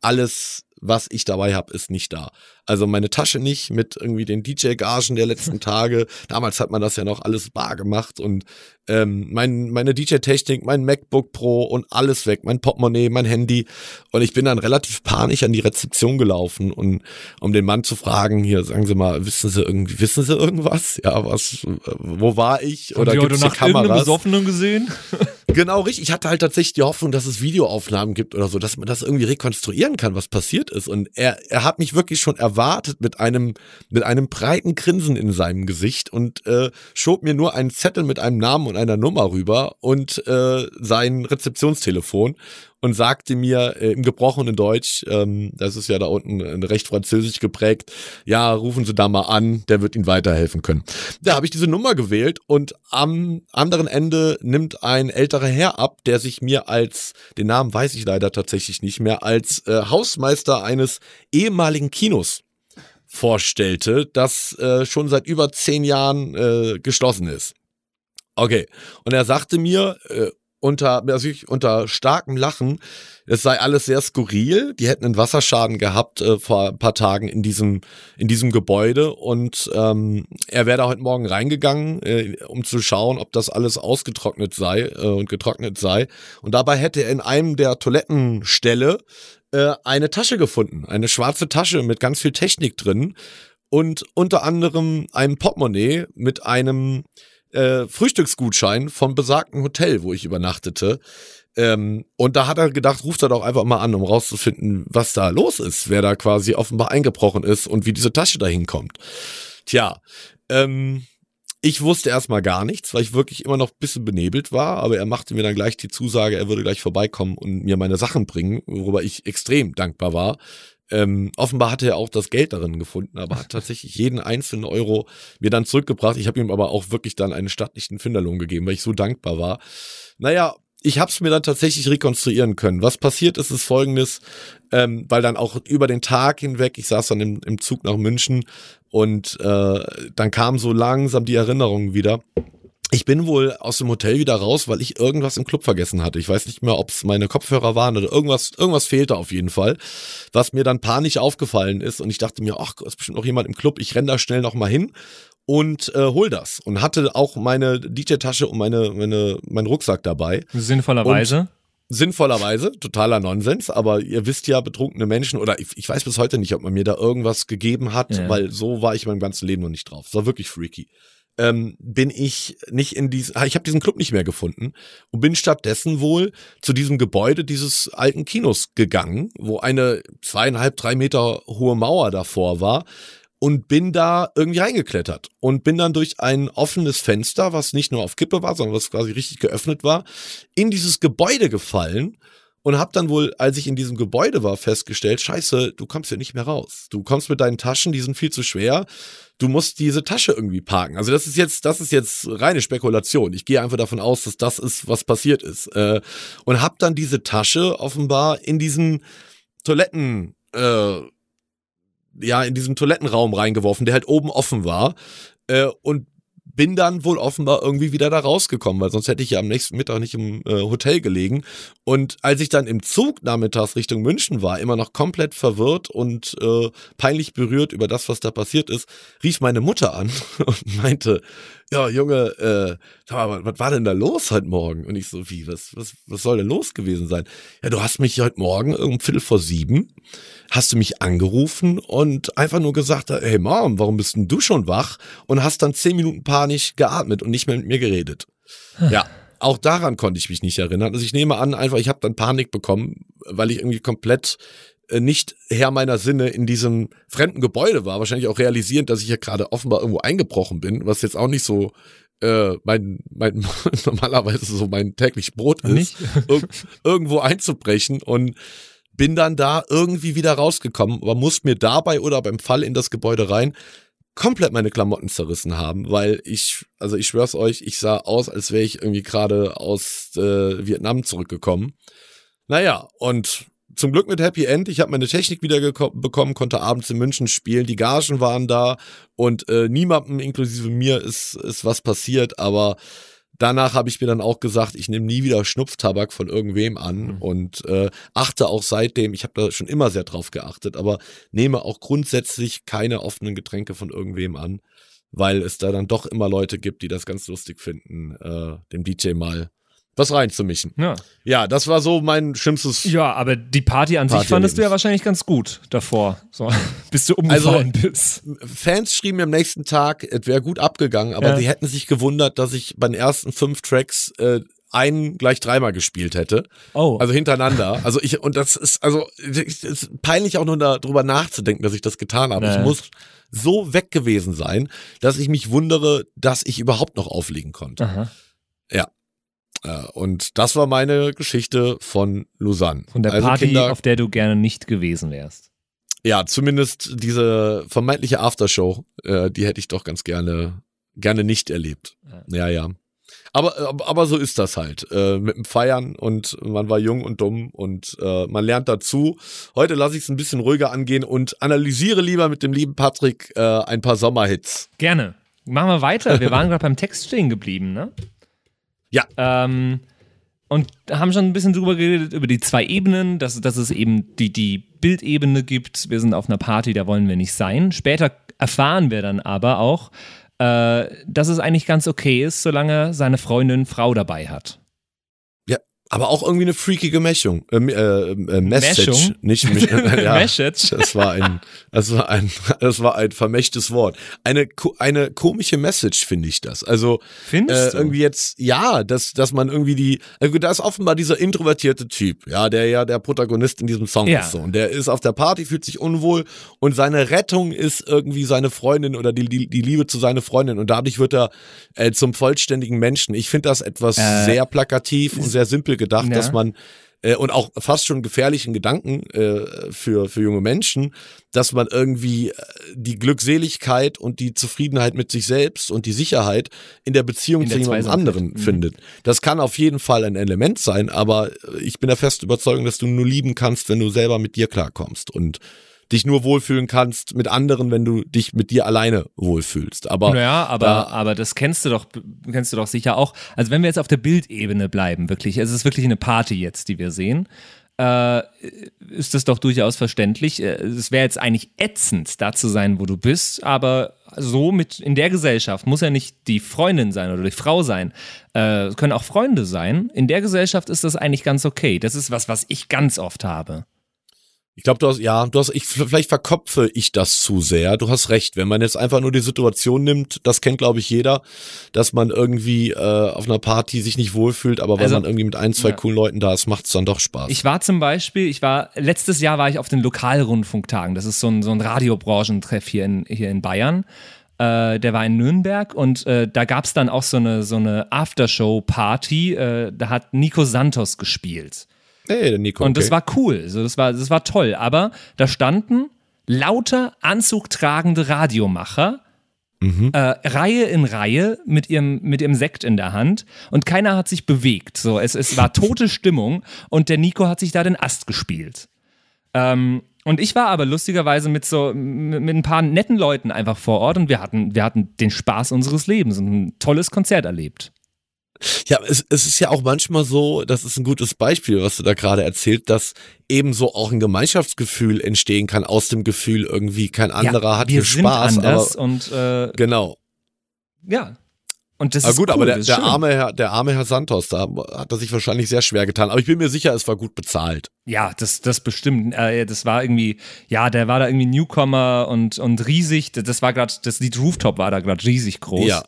alles, was ich dabei habe, ist nicht da. Also meine Tasche nicht mit irgendwie den DJ-Gagen der letzten [LAUGHS] Tage. Damals hat man das ja noch alles bar gemacht und ähm, mein, meine DJ-Technik, mein MacBook Pro und alles weg, mein Portemonnaie, mein Handy. Und ich bin dann relativ panisch an die Rezeption gelaufen und um den Mann zu fragen, hier sagen Sie mal, wissen Sie irgendwie, wissen Sie irgendwas? Ja, was, wo war ich? Oder Haben Sie gibt's heute hier Nacht irgendeinen Kameras? Gesehen? [LAUGHS] Genau, richtig. Ich hatte halt tatsächlich die Hoffnung, dass es Videoaufnahmen gibt oder so, dass man das irgendwie rekonstruieren kann, was passiert ist. Und er, er hat mich wirklich schon erwartet mit einem, mit einem breiten Grinsen in seinem Gesicht und äh, schob mir nur einen Zettel mit einem Namen und einer Nummer rüber und äh, sein Rezeptionstelefon und sagte mir äh, im gebrochenen Deutsch, ähm, das ist ja da unten äh, recht französisch geprägt, ja, rufen Sie da mal an, der wird Ihnen weiterhelfen können. Da habe ich diese Nummer gewählt und am anderen Ende nimmt ein älterer Herr ab, der sich mir als, den Namen weiß ich leider tatsächlich nicht mehr, als äh, Hausmeister eines ehemaligen Kinos vorstellte, das äh, schon seit über zehn Jahren äh, geschlossen ist. Okay. Und er sagte mir, äh, unter, also ich, unter starkem Lachen, es sei alles sehr skurril. Die hätten einen Wasserschaden gehabt äh, vor ein paar Tagen in diesem, in diesem Gebäude und ähm, er wäre da heute Morgen reingegangen, äh, um zu schauen, ob das alles ausgetrocknet sei äh, und getrocknet sei. Und dabei hätte er in einem der Toilettenställe äh, eine Tasche gefunden, eine schwarze Tasche mit ganz viel Technik drin und unter anderem einem Portemonnaie mit einem äh, Frühstücksgutschein vom besagten Hotel, wo ich übernachtete. Ähm, und da hat er gedacht, ruft er doch einfach mal an, um rauszufinden, was da los ist, wer da quasi offenbar eingebrochen ist und wie diese Tasche da hinkommt. Tja, ähm, ich wusste erstmal gar nichts, weil ich wirklich immer noch ein bisschen benebelt war, aber er machte mir dann gleich die Zusage, er würde gleich vorbeikommen und mir meine Sachen bringen, worüber ich extrem dankbar war. Ähm, offenbar hatte er auch das Geld darin gefunden, aber hat tatsächlich jeden einzelnen Euro mir dann zurückgebracht. Ich habe ihm aber auch wirklich dann einen stattlichen Finderlohn gegeben, weil ich so dankbar war. Naja, ich habe es mir dann tatsächlich rekonstruieren können. Was passiert ist, ist folgendes, ähm, weil dann auch über den Tag hinweg, ich saß dann im, im Zug nach München und äh, dann kam so langsam die Erinnerung wieder. Ich bin wohl aus dem Hotel wieder raus, weil ich irgendwas im Club vergessen hatte. Ich weiß nicht mehr, ob es meine Kopfhörer waren oder irgendwas, irgendwas fehlte auf jeden Fall, was mir dann panisch aufgefallen ist und ich dachte mir, ach, ist bestimmt noch jemand im Club, ich renn da schnell noch mal hin und äh, hol das und hatte auch meine DJ-Tasche und meine, meine, meinen Rucksack dabei. Sinnvollerweise. Sinnvollerweise, totaler Nonsens, aber ihr wisst ja, betrunkene Menschen, oder ich, ich weiß bis heute nicht, ob man mir da irgendwas gegeben hat, Ja. weil so war ich mein ganzes Leben noch nicht drauf. Es war wirklich freaky. Ähm, bin ich nicht in diesem, ich habe diesen Club nicht mehr gefunden und bin stattdessen wohl zu diesem Gebäude dieses alten Kinos gegangen, wo eine zweieinhalb, drei Meter hohe Mauer davor war und bin da irgendwie reingeklettert und bin dann durch ein offenes Fenster, was nicht nur auf Kippe war, sondern was quasi richtig geöffnet war, in dieses Gebäude gefallen und habe dann wohl, als ich in diesem Gebäude war, festgestellt, scheiße, du kommst hier nicht mehr raus. Du kommst mit deinen Taschen, die sind viel zu schwer. Du musst diese Tasche irgendwie parken. Also das ist jetzt, das ist jetzt reine Spekulation. Ich gehe einfach davon aus, dass das ist, was passiert ist. Äh, und habe dann diese Tasche offenbar in diesen Toiletten, äh, ja, in diesen Toilettenraum reingeworfen, der halt oben offen war. Äh, und bin dann wohl offenbar irgendwie wieder da rausgekommen, weil sonst hätte ich ja am nächsten Mittag nicht im äh, Hotel gelegen. Und als ich dann im Zug nachmittags Richtung München war, immer noch komplett verwirrt und äh, peinlich berührt über das, was da passiert ist, rief meine Mutter an [LAUGHS] und meinte, ja, Junge, äh, sag mal, was war denn da los heute Morgen? Und ich so, wie, was, was, was soll denn los gewesen sein? Ja, du hast mich heute Morgen um Viertel vor sieben, hast du mich angerufen und einfach nur gesagt, hey Mom, warum bist denn du schon wach? Und hast dann zehn Minuten panisch geatmet und nicht mehr mit mir geredet. Ja, auch daran konnte ich mich nicht erinnern. Also ich nehme an, einfach, ich habe dann Panik bekommen, weil ich irgendwie komplett nicht Herr meiner Sinne in diesem fremden Gebäude war. Wahrscheinlich auch realisierend, dass ich ja gerade offenbar irgendwo eingebrochen bin, was jetzt auch nicht so äh, mein, mein [LAUGHS] normalerweise so mein täglich Brot ist? [LAUGHS] Ir irgendwo einzubrechen und bin dann da irgendwie wieder rausgekommen, aber muss mir dabei oder beim Fall in das Gebäude rein komplett meine Klamotten zerrissen haben, weil ich, also ich schwör's euch, ich sah aus, als wäre ich irgendwie gerade aus äh, Vietnam zurückgekommen. Naja, und zum Glück mit Happy End. Ich habe meine Technik wieder bekommen, konnte abends in München spielen. Die Gagen waren da und äh, niemandem, inklusive mir, ist, ist was passiert. Aber danach habe ich mir dann auch gesagt, ich nehme nie wieder Schnupftabak von irgendwem an Mhm. und äh, achte auch seitdem, ich habe da schon immer sehr drauf geachtet, aber nehme auch grundsätzlich keine offenen Getränke von irgendwem an, weil es da dann doch immer Leute gibt, die das ganz lustig finden, äh, dem DJ mal was reinzumischen. Ja. Ja, das war so mein schlimmstes ja, aber die Party an sich Party fandest du ja wahrscheinlich ganz gut davor, so, [LAUGHS] bis du umgefallen bist. Fans schrieben mir am nächsten Tag, es wäre gut abgegangen, aber Ja. sie hätten sich gewundert, dass ich bei den ersten fünf Tracks äh, einen gleich dreimal gespielt hätte. Oh, Also hintereinander. Also ich, und das ist, also, es ist peinlich auch nur darüber nachzudenken, dass ich das getan habe. Ja. Ich muss so weg gewesen sein, dass ich mich wundere, dass ich überhaupt noch auflegen konnte. Aha. Äh, Und das war meine Geschichte von Lausanne. von der also Party, Kinder, auf der du gerne nicht gewesen wärst. ja, zumindest diese vermeintliche Aftershow, äh, die hätte ich doch ganz gerne, gerne nicht erlebt. Ja, ja. Aber, aber, aber so ist das halt. Äh, mit dem Feiern und man war jung und dumm und äh, man lernt dazu. Heute lasse ich es ein bisschen ruhiger angehen und analysiere lieber mit dem lieben Patrick äh, ein paar Sommerhits. Gerne. Machen wir weiter. Wir waren [LAUGHS] gerade beim Text stehen geblieben, ne? Ja. Ähm, und haben schon ein bisschen drüber geredet, über die zwei Ebenen, dass, dass es eben die, die Bildebene gibt. Wir sind auf einer Party, da wollen wir nicht sein. Später erfahren wir dann aber auch, äh, dass es eigentlich ganz okay ist, solange seine Freundin Frau dabei hat. Aber auch irgendwie eine freakige Meshung. Äh, äh, äh, Message. Meshung? Nicht [LAUGHS] ja, Message. Das war ein, das war ein, das war ein vermächtes Wort. Eine, eine komische Message finde ich das. Also Findest äh, irgendwie jetzt, ja, dass, dass man irgendwie die, also da ist offenbar dieser introvertierte Typ, ja, der ja der Protagonist in diesem Song Ja. ist so. Und der ist auf der Party, fühlt sich unwohl und seine Rettung ist irgendwie seine Freundin oder die, die, die Liebe zu seiner Freundin und dadurch wird er äh, zum vollständigen Menschen. Ich finde das etwas Äh, sehr plakativ und sehr simpel gedacht, Ja. dass man äh, und auch fast schon gefährlichen Gedanken äh, für, für junge Menschen, dass man irgendwie äh, die Glückseligkeit und die Zufriedenheit mit sich selbst und die Sicherheit in der Beziehung In zu der Zweisamkeit. anderen Mhm. findet. Das kann auf jeden Fall ein Element sein, aber äh, ich bin der festen Überzeugung, dass du nur lieben kannst, wenn du selber mit dir klarkommst und dich nur wohlfühlen kannst mit anderen, wenn du dich mit dir alleine wohlfühlst. Aber Ja, aber, da- aber das kennst du doch, kennst du doch sicher auch. Also wenn wir jetzt auf der Bildebene bleiben, wirklich, es ist wirklich eine Party jetzt, die wir sehen, äh, ist das doch durchaus verständlich. Äh, Es wäre jetzt eigentlich ätzend, da zu sein, wo du bist, aber so mit in der Gesellschaft muss ja nicht die Freundin sein oder die Frau sein. Äh, es können auch Freunde sein. In der Gesellschaft ist das eigentlich ganz okay. Das ist was, was ich ganz oft habe. Ich glaube, du hast, ja, du hast, ich, vielleicht verkopfe ich das zu sehr. Du hast recht. Wenn man jetzt einfach nur die Situation nimmt, das kennt, glaube ich, jeder, dass man irgendwie äh, auf einer Party sich nicht wohlfühlt, aber wenn Also, man irgendwie mit ein, zwei ja. coolen Leuten da ist, macht's dann doch Spaß. Ich war zum Beispiel, ich war, letztes Jahr war ich auf den Lokalrundfunktagen. Das ist so ein, so ein Radiobranchentreff hier in, hier in Bayern. Äh, der war in Nürnberg und äh, da gab es dann auch so eine, so eine Aftershow-Party. Äh, da hat Nico Santos gespielt. Hey, der Nico. Und das okay. war cool, so, das, war, das war toll. Aber da standen lauter anzugtragende Radiomacher, Mhm. äh, Reihe in Reihe mit ihrem, mit ihrem Sekt in der Hand und keiner hat sich bewegt. So, es, es war tote [LAUGHS] Stimmung und der Nico hat sich da den Ast gespielt. Ähm, und ich war aber lustigerweise mit so mit, mit ein paar netten Leuten einfach vor Ort und wir hatten, wir hatten den Spaß unseres Lebens und ein tolles Konzert erlebt. Ja, es, es ist ja auch manchmal so, das ist ein gutes Beispiel, was du da gerade erzählt, dass ebenso auch ein Gemeinschaftsgefühl entstehen kann aus dem Gefühl irgendwie kein anderer ja, hat wir hier sind Spaß, anders aber und äh, genau. ja. Und das Aber ist gut, cool, aber der, der arme Herr, der arme Herr Santos, da hat er sich wahrscheinlich sehr schwer getan. Aber ich bin mir sicher, es war gut bezahlt. Ja, das, das bestimmt. Äh, das war irgendwie, ja, der war da irgendwie Newcomer und, und riesig. Das war gerade, das Lied Rooftop war da gerade riesig groß. Ja.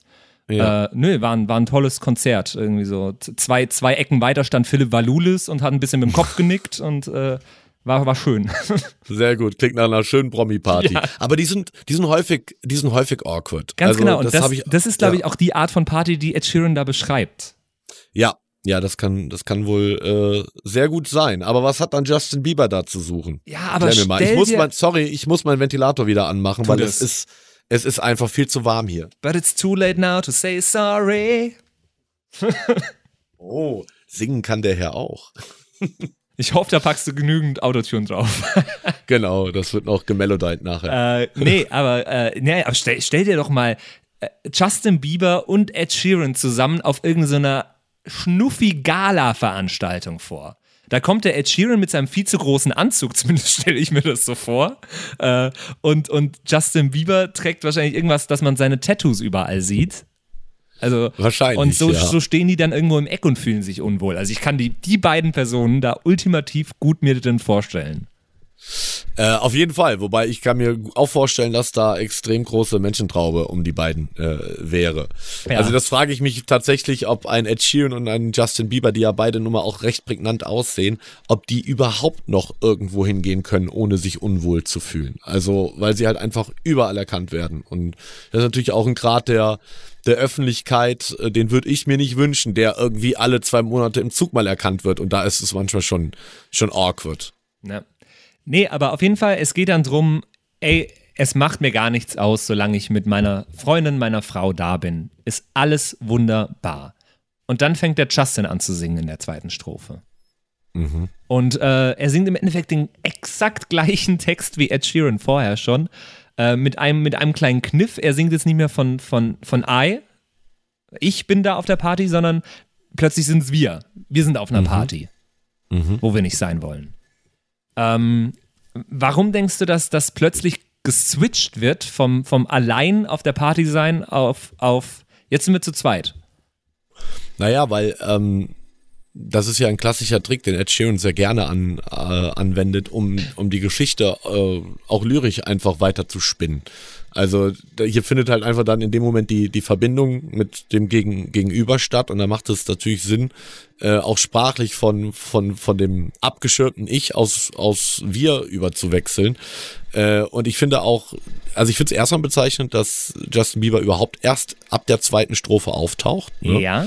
Ja. Äh, nö, war ein, war ein tolles Konzert. Irgendwie so. Zwei, zwei Ecken weiter stand Philipp Valulis und hat ein bisschen mit dem Kopf genickt und äh, war, war schön. [LAUGHS] Sehr gut, klingt nach einer schönen Promi-Party. Ja. Aber die sind, die sind häufig, die sind häufig awkward. Ganz also, genau. Und das, hab ich, das ist, glaube ja. ich, auch die Art von Party, die Ed Sheeran da beschreibt. Ja, ja, das kann, das kann wohl äh, sehr gut sein. Aber was hat dann Justin Bieber da zu suchen? Ja, aber Klär mir mal. Ich muss mein, sorry, ich muss meinen Ventilator wieder anmachen, weil das. es ist, es ist einfach viel zu warm hier. But it's too late now to say sorry. [LAUGHS] Oh, singen kann der Herr auch. [LAUGHS] Ich hoffe, da packst du genügend Autotune drauf. [LAUGHS] Genau, das wird noch gemelodite nachher. Äh, nee, aber, äh, nee, aber stell, stell dir doch mal äh, Justin Bieber und Ed Sheeran zusammen auf irgendeiner Schnuffi-Gala-Veranstaltung vor. Da kommt der Ed Sheeran mit seinem viel zu großen Anzug, [LAUGHS] zumindest stelle ich mir das so vor. Äh, und, und Justin Bieber trägt wahrscheinlich irgendwas, dass man seine Tattoos überall sieht. Also, Wahrscheinlich, Und so, ja. so stehen die dann irgendwo im Eck und fühlen sich unwohl. Also ich kann die, die beiden Personen da ultimativ gut mir drin vorstellen. Äh, auf jeden Fall, wobei ich kann mir auch vorstellen, dass da extrem große Menschentraube um die beiden äh, wäre. Ja. Also das frage ich mich tatsächlich, ob ein Ed Sheeran und ein Justin Bieber, die ja beide nun mal auch recht prägnant aussehen, ob die überhaupt noch irgendwo hingehen können, ohne sich unwohl zu fühlen. Also, weil sie halt einfach überall erkannt werden. Und das ist natürlich auch ein Grad der der Öffentlichkeit, äh, den würde ich mir nicht wünschen, der irgendwie alle zwei Monate im Zug mal erkannt wird. Und da ist es manchmal schon, schon awkward. Ja. Nee, aber auf jeden Fall, es geht dann drum, ey, es macht mir gar nichts aus, solange ich mit meiner Freundin, meiner Frau da bin. Ist alles wunderbar. Und dann fängt der Justin an zu singen in der zweiten Strophe. Und äh, er singt im Endeffekt den exakt gleichen [LAUGHS] Text wie Ed Sheeran vorher schon. Äh, mit, einem, mit einem kleinen Kniff. Er singt jetzt nicht mehr von, von, von I. Ich bin da auf der Party, sondern plötzlich sind es wir. Wir sind auf einer Party, wo wir nicht sein wollen. Ähm, warum denkst du, dass das plötzlich geswitcht wird vom, vom allein auf der Party sein auf, auf jetzt sind wir zu zweit? Naja, weil ähm, das ist ja ein klassischer Trick, den Ed Sheeran sehr gerne an, äh, anwendet, um, um die Geschichte äh, auch lyrisch einfach weiter zu spinnen. Also hier findet halt einfach dann in dem Moment die, die Verbindung mit dem Gegen, Gegenüber statt und da macht es natürlich Sinn, äh, auch sprachlich von, von, von dem abgeschirmten Ich aus, aus Wir überzuwechseln. Äh, und ich finde auch, also ich finde es erstmal bezeichnend, dass Justin Bieber überhaupt erst ab der zweiten Strophe auftaucht. ne? Ja.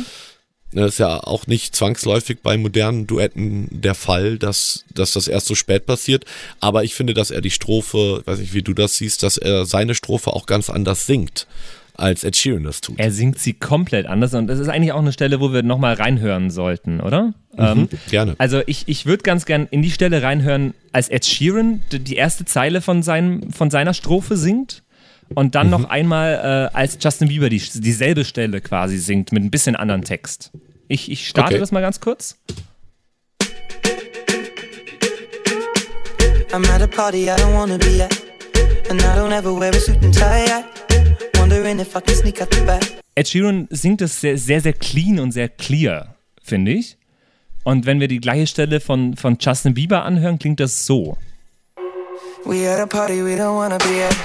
Das ist ja auch nicht zwangsläufig bei modernen Duetten der Fall, dass, dass das erst so spät passiert. Aber ich finde, dass er die Strophe, weiß nicht, wie du das siehst, dass er seine Strophe auch ganz anders singt, als Ed Sheeran das tut. Er singt sie komplett anders und das ist eigentlich auch eine Stelle, wo wir nochmal reinhören sollten, oder? Ähm, Gerne. also ich, ich würde ganz gern in die Stelle reinhören, als Ed Sheeran die erste Zeile von, seinem, von seiner Strophe singt und dann noch einmal äh, als Justin Bieber die, dieselbe Stelle quasi singt mit ein bisschen anderen Text. Ich, ich starte Okay. das mal ganz kurz. I'm at a party I don't wanna be at. And I don't ever wear a suit and tie yet. Wondering if I can sneak out the back. Ed Sheeran singt es sehr, sehr, sehr clean und sehr clear, finde ich. Und wenn wir die gleiche Stelle von, von Justin Bieber anhören, klingt das so. We at a party we don't wanna be at.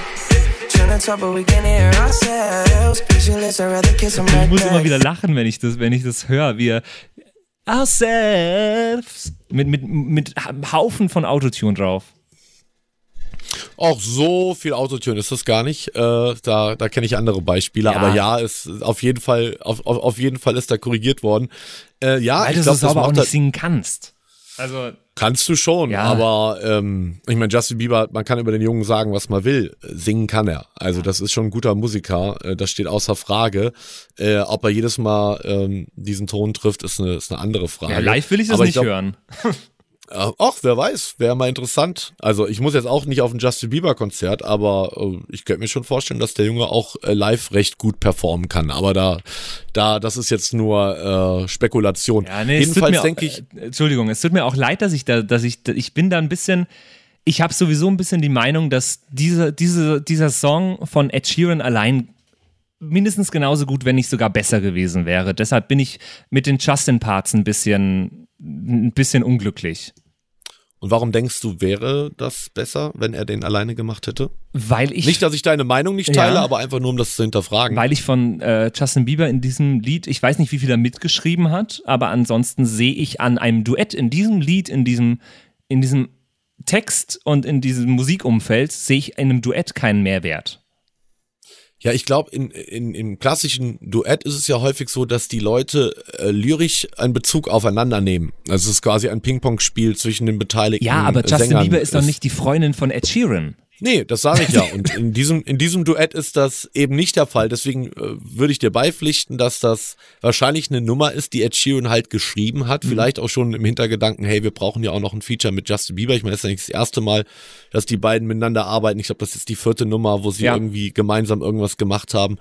Ich muss immer wieder lachen, wenn ich das, wenn ich das höre. Wir ourselves mit, mit, mit Haufen von Autotune drauf. Auch so viel Autotune ist das gar nicht. Äh, da da kenne ich andere Beispiele. Ja. Aber ja, ist auf jeden Fall, auf, auf, auf jeden Fall ist da korrigiert worden. Äh, ja, Weil ich du glaube, so das sauber auch nicht halt, singen kannst. Also Kannst du schon, Ja. aber ähm, ich meine, Justin Bieber, man kann über den Jungen sagen, was man will. Singen kann er. Also das ist schon ein guter Musiker, äh, das steht außer Frage. Äh, ob er jedes Mal ähm, diesen Ton trifft, ist eine, ist eine andere Frage. ja, live will ich das Aber nicht glaub, hören. [LAUGHS] Äh, ach, wer weiß, wäre mal interessant. Also ich muss jetzt auch nicht auf ein Justin Bieber Konzert, aber äh, ich könnte mir schon vorstellen, dass der Junge auch äh, live recht gut performen kann. Aber da, da, das ist jetzt nur äh, Spekulation. Ja, nee, es tut Jedenfalls mir denke auch, ich, äh, Entschuldigung, es tut mir auch leid, dass ich da, dass ich, ich bin da ein bisschen, ich habe sowieso ein bisschen die Meinung, dass diese, diese, dieser Song von Ed Sheeran allein mindestens genauso gut, wenn nicht sogar besser gewesen wäre. Deshalb bin ich mit den Justin-Parts ein bisschen, ein bisschen unglücklich. Und warum denkst du, wäre das besser, wenn er den alleine gemacht hätte? Weil ich, Nicht, dass ich deine Meinung nicht teile, Ja. aber einfach nur, um das zu hinterfragen. weil ich von äh, Justin Bieber in diesem Lied, ich weiß nicht, wie viel er mitgeschrieben hat, aber ansonsten sehe ich an einem Duett in diesem Lied, in diesem, in diesem Text und in diesem Musikumfeld, sehe ich in einem Duett keinen Mehrwert. Ja, ich glaube, in, in, im klassischen Duett ist es ja häufig so, dass die Leute äh, lyrisch einen Bezug aufeinander nehmen. Also es ist quasi ein Ping-Pong-Spiel zwischen den beteiligten Ja, aber Justin Sängern. Bieber ist doch nicht die Freundin von Ed Sheeran. Nee, das sage ich ja. [LAUGHS] Und in diesem, in diesem Duett ist das eben nicht der Fall. Deswegen äh, würde ich dir beipflichten, dass das wahrscheinlich eine Nummer ist, die Ed Sheeran halt geschrieben Mhm. hat. Vielleicht auch schon im Hintergedanken, hey, wir brauchen ja auch noch ein Feature mit Justin Bieber. Ich meine, das ist ja nicht das erste Mal, dass die beiden miteinander arbeiten. Ich glaube, das ist die vierte Nummer, wo sie Ja. irgendwie gemeinsam irgendwas gemacht haben.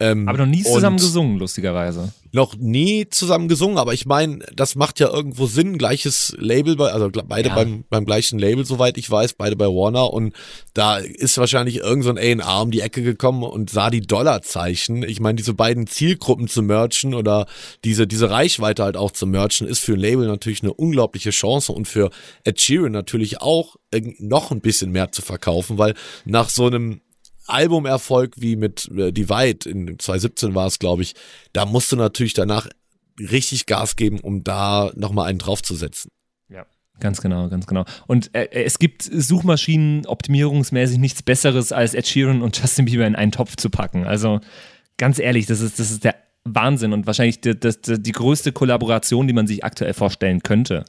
Ähm, Aber noch nie zusammen gesungen, lustigerweise. Noch nie zusammen gesungen, aber ich meine, das macht ja irgendwo Sinn. Gleiches Label, bei, also beide Ja. beim, beim gleichen Label, soweit ich weiß, beide bei Warner. Und da ist wahrscheinlich irgend so ein A&R um die Ecke gekommen und sah die Dollarzeichen. Ich meine, diese beiden Zielgruppen zu merchen oder diese, diese Reichweite halt auch zu merchen, ist für ein Label natürlich eine unglaubliche Chance und für Ed Sheeran natürlich auch irgend- noch ein bisschen mehr zu verkaufen, weil nach so einem Albumerfolg wie mit äh, Divide in 2017 war es, glaube ich, da musst du natürlich danach richtig Gas geben, um da nochmal einen draufzusetzen. Ja. Ganz genau, ganz genau. Und äh, es gibt Suchmaschinen optimierungsmäßig nichts Besseres, als Ed Sheeran und Justin Bieber in einen Topf zu packen. Also ganz ehrlich, das ist, das ist der Wahnsinn und wahrscheinlich die, das, die größte Kollaboration, die man sich aktuell vorstellen könnte.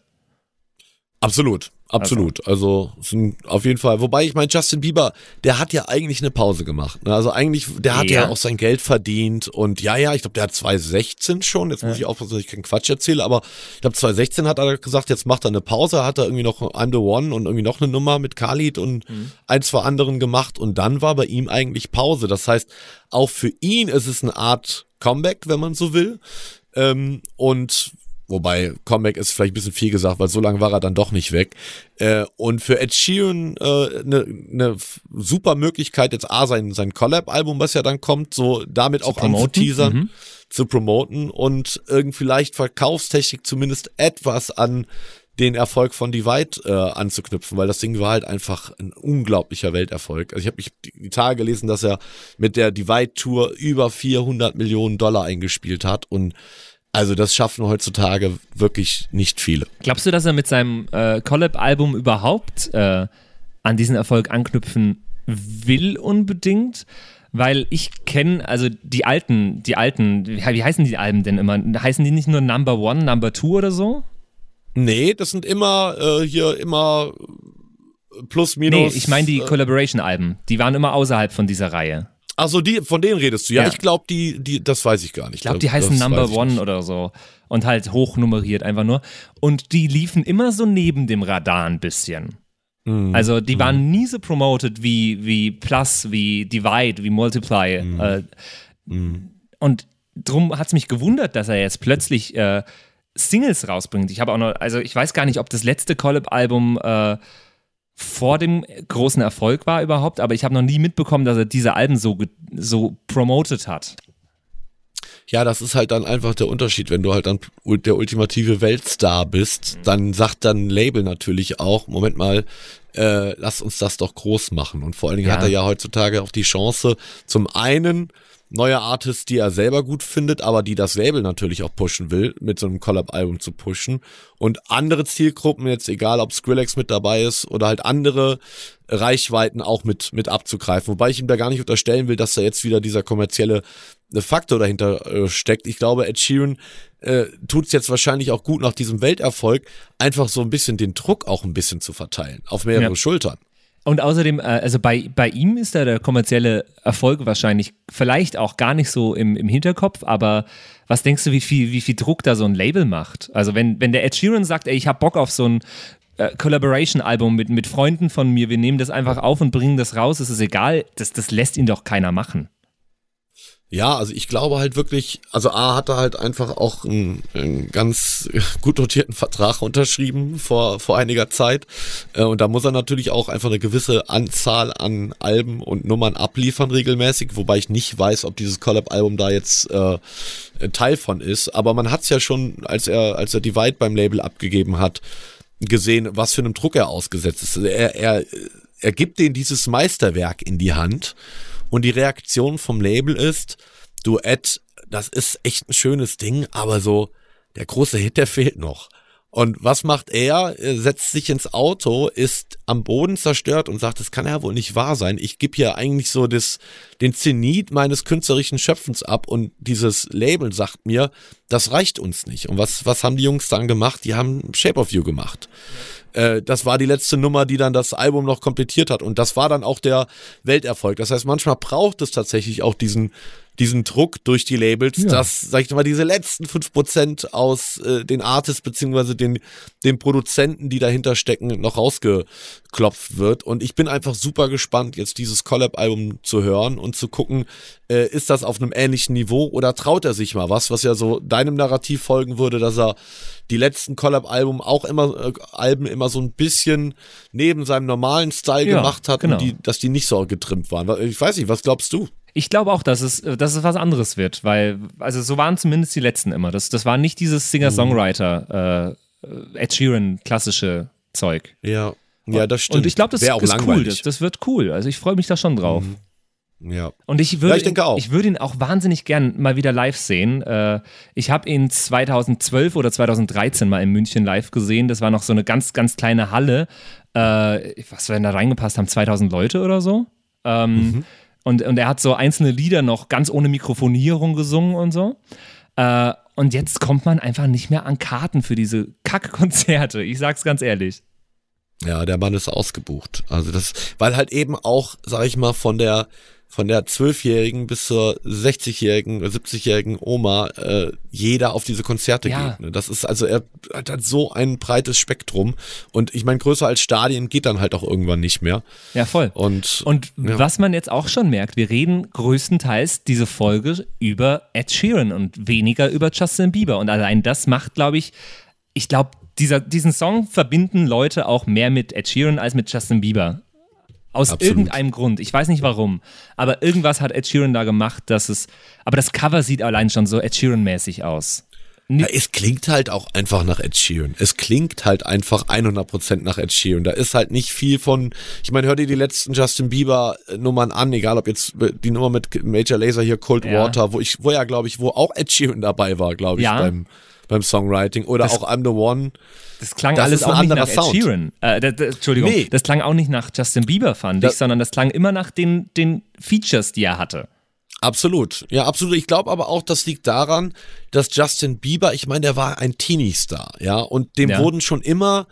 Absolut, absolut. Also, sind auf jeden Fall. Wobei ich meine, Justin Bieber, der hat ja eigentlich eine Pause gemacht. ne? Also eigentlich, der hat ja, Ja. auch sein Geld verdient und ja, ja, ich glaube, der hat 2016 schon. Jetzt muss ich aufpassen, dass ich keinen Quatsch erzähle, aber ich glaube, 2016 hat er gesagt, jetzt macht er eine Pause, hat er irgendwie noch I'm the One und irgendwie noch eine Nummer mit Khalid und ein, zwei anderen gemacht und dann war bei ihm eigentlich Pause. Das heißt, auch für ihn ist es eine Art Comeback, wenn man so will. Ähm, und Wobei, Comeback ist vielleicht ein bisschen viel gesagt, weil so lange war er dann doch nicht weg. Äh, und für Ed Sheeran eine äh, ne, ne super Möglichkeit, jetzt A, sein, sein Collab-Album, was ja dann kommt, so damit auch promoten. anzuteasern, Mhm. zu promoten und irgendwie vielleicht Verkaufstechnik zumindest etwas an den Erfolg von Divide äh, anzuknüpfen, weil das Ding war halt einfach ein unglaublicher Welterfolg. Also ich habe mich die die Tage gelesen, dass er mit der Divide-Tour über 400 Millionen Dollar eingespielt hat und also das schaffen heutzutage wirklich nicht viele. Glaubst du, dass er mit seinem äh, Collab-Album überhaupt äh, an diesen Erfolg anknüpfen will unbedingt? Weil ich kenne, also die alten, die alten, wie wie heißen die Alben denn immer? Heißen die nicht nur Number One, Number Two oder so? Nee, das sind immer äh, hier immer plus Nee, minus. ich meine die äh, Collaboration-Alben. Die waren immer außerhalb von dieser Reihe. Also die, von denen redest du. Ja, Ja. ich glaube, die, die, das weiß ich gar nicht. Ich glaube, die heißen Das Number One oder so. Und halt hochnummeriert einfach nur. Und die liefen immer so neben dem Radar ein bisschen. Mhm. Also die waren nie so promoted wie, wie Plus, wie Divide, wie Multiply. Mhm. Äh, Und drum hat es mich gewundert, dass er jetzt plötzlich äh, Singles rausbringt. Ich habe auch noch, also ich weiß gar nicht, ob das letzte Collab-Album äh, vor dem großen Erfolg war überhaupt, aber ich habe noch nie mitbekommen, dass er diese Alben so, so promoted hat. Ja, das ist halt dann einfach der Unterschied. Wenn du halt dann der ultimative Weltstar bist, dann sagt dann ein Label natürlich auch, Moment mal, äh, lass uns das doch groß machen. Und vor allen Dingen Ja. hat er ja heutzutage auch die Chance, zum einen neue Artists, die er selber gut findet, aber die das Label natürlich auch pushen will, mit so einem Collab-Album zu pushen. Und andere Zielgruppen, jetzt egal ob Skrillex mit dabei ist oder halt andere Reichweiten auch mit, mit abzugreifen. Wobei ich ihm da gar nicht unterstellen will, dass da jetzt wieder dieser kommerzielle äh, Faktor dahinter äh, steckt. Ich glaube, Ed Sheeran äh, tut es jetzt wahrscheinlich auch gut nach diesem Welterfolg, einfach so ein bisschen den Druck auch ein bisschen zu verteilen, auf mehrere Ja. Schultern. Und außerdem, äh, also bei, bei ihm ist da der kommerzielle Erfolg wahrscheinlich vielleicht auch gar nicht so im, im Hinterkopf, aber was denkst du, wie viel, wie viel Druck da so ein Label macht? Also wenn, wenn der Ed Sheeran sagt, ey, ich hab Bock auf so ein äh, Collaboration-Album mit, mit Freunden von mir, wir nehmen das einfach auf und bringen das raus, es ist egal, das, das lässt ihn doch keiner machen. Ja, also ich glaube halt wirklich, also A hat er halt einfach auch einen, einen ganz [LAUGHS] gut dotierten Vertrag unterschrieben vor, vor einiger Zeit. Äh, Und da muss er natürlich auch einfach eine gewisse Anzahl an Alben und Nummern abliefern regelmäßig, wobei ich nicht weiß, ob dieses Collab-Album da jetzt äh, Teil von ist. Aber man hat es ja schon, als er, als er Divide beim Label abgegeben hat, gesehen, was für einem Druck er ausgesetzt ist. Also Er, er, er gibt denen dieses Meisterwerk in die Hand und die Reaktion vom Label ist, du Ed, das ist echt ein schönes Ding, aber so der große Hit, der fehlt noch. Und was macht er? Er setzt sich ins Auto, ist am Boden zerstört und sagt, das kann ja wohl nicht wahr sein. Ich gebe hier eigentlich so das, den Zenit meines künstlerischen Schöpfens ab und dieses Label sagt mir, das reicht uns nicht. Und was, was haben die Jungs dann gemacht? Die haben Shape of You gemacht. Äh, das war die letzte Nummer, die dann das Album noch komplettiert hat. Und das war dann auch der Welterfolg. Das heißt, manchmal braucht es tatsächlich auch diesen, diesen Druck durch die Labels, dass, sag ich mal, diese letzten 5% aus äh, den Artists beziehungsweise den, den Produzenten, die dahinter stecken, noch rausgeklopft wird. Und ich bin einfach super gespannt, jetzt dieses Collab-Album zu hören und zu gucken, äh, ist das auf einem ähnlichen Niveau oder traut er sich mal was, was ja so deinem Narrativ folgen würde, dass er die letzten Collab-Album auch immer, äh, Alben immer so ein bisschen neben seinem normalen Style Ja, gemacht hat genau. und die, dass die nicht so getrimmt waren. Ich weiß nicht, was glaubst du? Ich glaube auch, dass es, dass es was anderes wird, weil, also so waren zumindest die letzten immer. Das, das war nicht dieses Singer-Songwriter, äh, Ed Sheeran klassische Zeug. Ja. Ja, das stimmt. Und ich glaube, das Wär auch ist cool. langweilig. Das, das wird cool. Also ich freue mich da schon drauf. Ja. Und ich würde, Ja, ich ich würde ihn auch wahnsinnig gern mal wieder live sehen. Äh, ich habe ihn 2012 oder 2013 mal in München live gesehen. Das war noch so eine ganz, ganz kleine Halle. Äh, was wir denn da reingepasst haben? 2000 Leute oder so. Ähm, Mhm. Und, und er hat so einzelne Lieder noch ganz ohne Mikrofonierung gesungen und so. Äh, und jetzt kommt man einfach nicht mehr an Karten für diese Kackkonzerte. Ich sag's ganz ehrlich. Ja, der Mann ist ausgebucht. Also das, weil halt eben auch, sag ich mal, von der von der zwölfjährigen bis zur 60-jährigen, 70-jährigen Oma äh, jeder auf diese Konzerte Ja. geht. Ne? Das ist also er hat halt so ein breites Spektrum und ich meine größer als Stadien geht dann halt auch irgendwann nicht mehr. Ja, voll. Und Und ja. was man jetzt auch schon merkt, wir reden größtenteils diese Folge über Ed Sheeran und weniger über Justin Bieber. Und allein das macht, glaube ich, ich glaube, dieser, diesen Song verbinden Leute auch mehr mit Ed Sheeran als mit Justin Bieber. Aus Absolut. irgendeinem Grund. Ich weiß nicht warum. Aber irgendwas hat Ed Sheeran da gemacht, dass es. Aber das Cover sieht allein schon so Ed Sheeran-mäßig aus. Ja, es klingt halt auch einfach nach Ed Sheeran. Es klingt halt einfach 100% nach Ed Sheeran. Da ist halt nicht viel von, ich meine, hör dir die letzten Justin Bieber äh, Nummern an, egal ob jetzt äh, die Nummer mit Major Laser hier, Cold Ja. Water, wo ich, wo ja, glaube ich, wo auch Ed Sheeran dabei war, glaube ich, Ja. beim, beim Songwriting. Oder Das- auch I'm the One. Das klang Das alles auch nicht nach Ed Sound. Sheeran. Äh, Entschuldigung, Nee. das klang auch nicht nach Justin Bieber, fand ich, sondern das klang immer nach den, den Features, die er hatte. Absolut. Ja, absolut. Ich glaube aber auch, das liegt daran, dass Justin Bieber, ich meine, der war ein Teenie-Star, ja, und dem Ja. wurden schon immer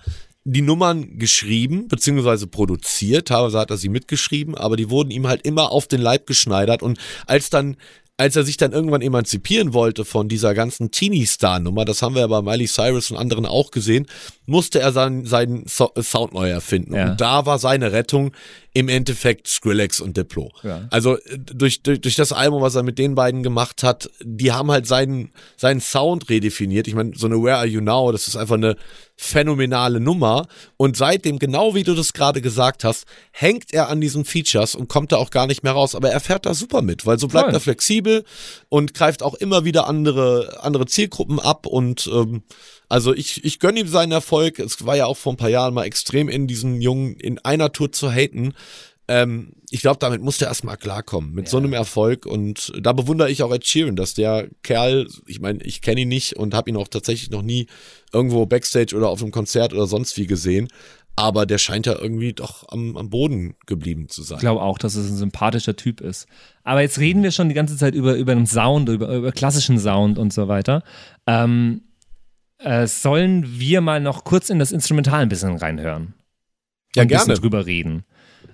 die Nummern geschrieben, beziehungsweise produziert, teilweise hat er sie mitgeschrieben, aber die wurden ihm halt immer auf den Leib geschneidert und als dann als er sich dann irgendwann emanzipieren wollte von dieser ganzen Teenie-Star-Nummer, das haben wir ja bei Miley Cyrus und anderen auch gesehen, musste er seinen, seinen so Sound neu erfinden. Ja. Und da war seine Rettung im Endeffekt Skrillex und Diplo. Ja. Also äh, durch, durch, durch das Album, was er mit den beiden gemacht hat, die haben halt seinen, seinen Sound redefiniert. Ich meine, so eine Where Are You Now, das ist einfach eine phänomenale Nummer. Und seitdem, genau wie du das gerade gesagt hast, hängt er an diesen Features und kommt da auch gar nicht mehr raus. Aber er fährt da super mit, weil so bleibt Voll. er flexibel und greift auch immer wieder andere, andere Zielgruppen ab. Und ähm, also ich, ich gönne ihm seinen Erfolg. Es war ja auch vor ein paar Jahren mal extrem in diesen Jungen in einer Tour zu haten. Ähm, ich glaube, damit muss der erstmal klarkommen, mit so einem Erfolg. Und da bewundere ich auch Ed Sheeran, dass der Kerl, ich meine, ich kenne ihn nicht und habe ihn auch tatsächlich noch nie irgendwo Backstage oder auf einem Konzert oder sonst wie gesehen. Aber der scheint ja irgendwie doch am, am Boden geblieben zu sein. Ich glaube auch, dass es ein sympathischer Typ ist. Aber jetzt reden wir schon die ganze Zeit über, über den Sound, über, über klassischen Sound und so weiter. Ähm, äh, sollen wir mal noch kurz in das Instrumental ein bisschen reinhören? Ja, ein bisschen gerne. drüber reden.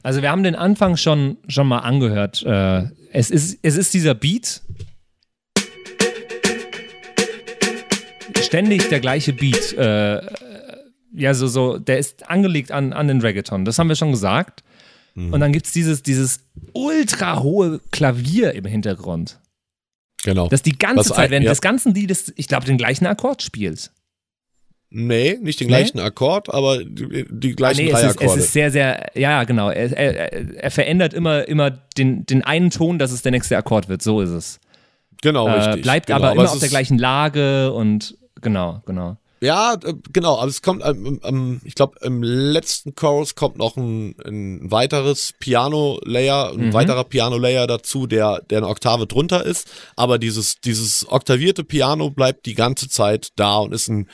Also wir haben den Anfang schon, schon mal angehört. Äh, es, ist, es ist dieser Beat. Ständig der gleiche Beat. Äh, ja, so, so, der ist angelegt an, an den Reggaeton. Das haben wir schon gesagt. Und dann gibt es dieses, dieses ultra hohe Klavier im Hintergrund. Genau. Das die ganze Was Zeit, während ja. des ganzen Liedes, ich glaube, den gleichen Akkord spielt. Nee, nicht den Nee? gleichen Akkord, aber die, die gleichen nee, drei es ist, es Akkorde. ist sehr, sehr, ja, genau. Er, er, er verändert immer, immer den, den einen Ton, dass es der nächste Akkord wird. So ist es. genau, Äh, richtig. bleibt genau. aber immer es auf der gleichen Lage und genau, genau. Ja, äh, genau, aber es kommt, ähm, ähm, ich glaube, im letzten Chorus kommt noch ein, ein weiteres Piano-Layer, ein Mhm. weiterer Piano-Layer dazu, der, der eine Oktave drunter ist, aber dieses, dieses oktavierte Piano bleibt die ganze Zeit da und ist ein,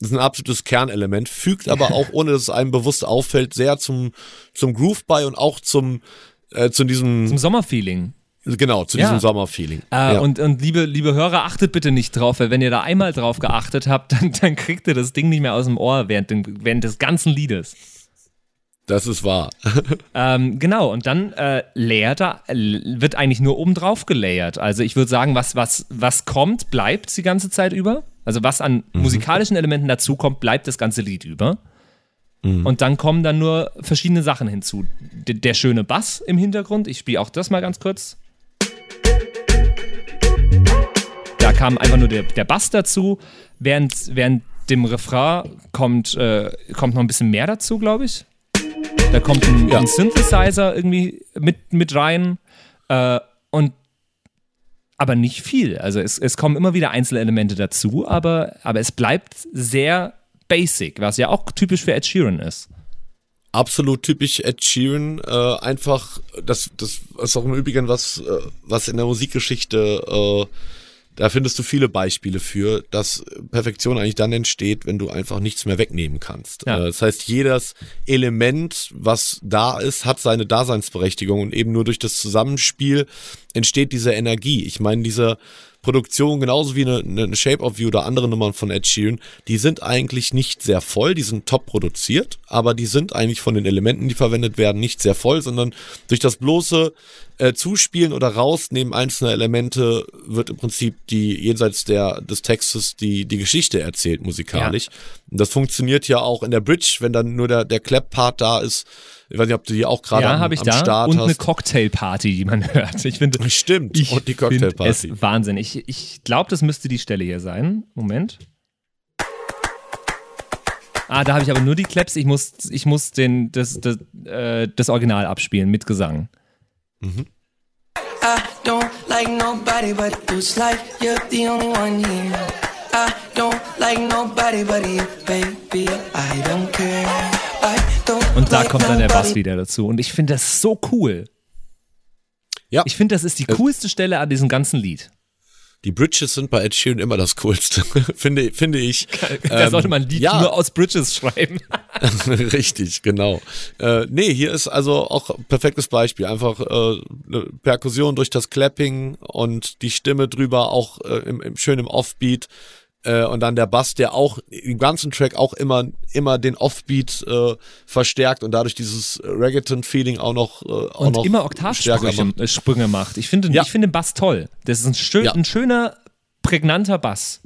ist ein absolutes Kernelement, fügt aber auch, [LAUGHS] ohne dass es einem bewusst auffällt, sehr zum, zum Groove bei und auch zum, äh, zu diesem, Zum Sommerfeeling. Genau, zu Ja. diesem Sommerfeeling. Äh, ja. und, und liebe, liebe Hörer, achtet bitte nicht drauf, weil wenn ihr da einmal drauf geachtet habt, [LAUGHS] dann, dann kriegt ihr das Ding nicht mehr aus dem Ohr während, dem, während des ganzen Liedes. das ist wahr. [LAUGHS] Ähm, genau, und dann äh, layert er, l- wird eigentlich nur oben drauf gelayert. Also ich würde sagen, was, was, was kommt, bleibt die ganze Zeit über. Also was an musikalischen Elementen dazukommt, bleibt das ganze Lied über. Und dann kommen dann nur verschiedene Sachen hinzu. D der schöne Bass im Hintergrund, ich spiele auch das mal ganz kurz. Kam einfach nur der, der Bass dazu, während, während dem Refrain kommt, äh, kommt noch ein bisschen mehr dazu, glaube ich. Da kommt ein, Ja. ein Synthesizer irgendwie mit, mit rein äh, und aber nicht viel. Also es, es kommen immer wieder einzelne Elemente dazu, aber, aber es bleibt sehr basic, was ja auch typisch für Ed Sheeran ist. absolut typisch Ed Sheeran. Äh, einfach, das, das ist auch im Übrigen was, äh, was in der Musikgeschichte, äh, da findest du viele Beispiele für, dass Perfektion eigentlich dann entsteht, wenn du einfach nichts mehr wegnehmen kannst. Ja. Äh, das heißt, jedes Element, was da ist, hat seine Daseinsberechtigung und eben nur durch das Zusammenspiel entsteht diese Energie. Ich meine, diese Produktion, genauso wie eine, eine Shape of You oder andere Nummern von Ed Sheeran, die sind eigentlich nicht sehr voll, die sind top produziert, aber die sind eigentlich von den Elementen, die verwendet werden, nicht sehr voll, sondern durch das bloße äh, Zuspielen oder Rausnehmen einzelner Elemente wird im Prinzip die jenseits der des Textes die die Geschichte erzählt musikalisch. Und das funktioniert ja auch in der Bridge, wenn dann nur der der Clap-Part da ist. Ich weiß nicht, ob du die auch gerade ja, am, habe ich am da. Start und hast. eine Cocktailparty, die man [LAUGHS] hört. Ich finde, Stimmt, ich und die finde Cocktailparty. es Wahnsinn. Ich, ich glaube, das müsste die Stelle hier sein. Moment. Ah, da habe ich aber nur die Claps. Ich muss, ich muss den, das, das, äh, das Original abspielen mit Gesang. I don't like nobody but you. It's like you're the only one here. I don't like nobody but you, baby. I don't care. I don't Und da like kommt dann der Bass nobody wieder dazu. Und ich finde das so cool. Ja. Ich finde, das ist die coolste Stelle an diesem ganzen Lied. Die Bridges sind bei Ed Sheeran immer das Coolste, [LAUGHS] finde, finde ich. Da Ähm, sollte man ein Lied ja. nur aus Bridges schreiben. [LAUGHS] Richtig, genau. Äh, nee, hier ist also auch ein perfektes Beispiel. Einfach äh, eine Perkussion durch das Clapping und die Stimme drüber auch äh, im, im, schön im Offbeat. Äh, und dann der Bass, der auch im ganzen Track auch immer, immer den Offbeat äh, verstärkt und dadurch dieses Reggaeton-Feeling auch noch, äh, auch Und noch immer stärker Oktavsprünge macht. äh, Sprünge macht. Ich finde, Ja. ich finde den Bass toll. Das ist ein, schön, Ja. ein schöner, prägnanter Bass.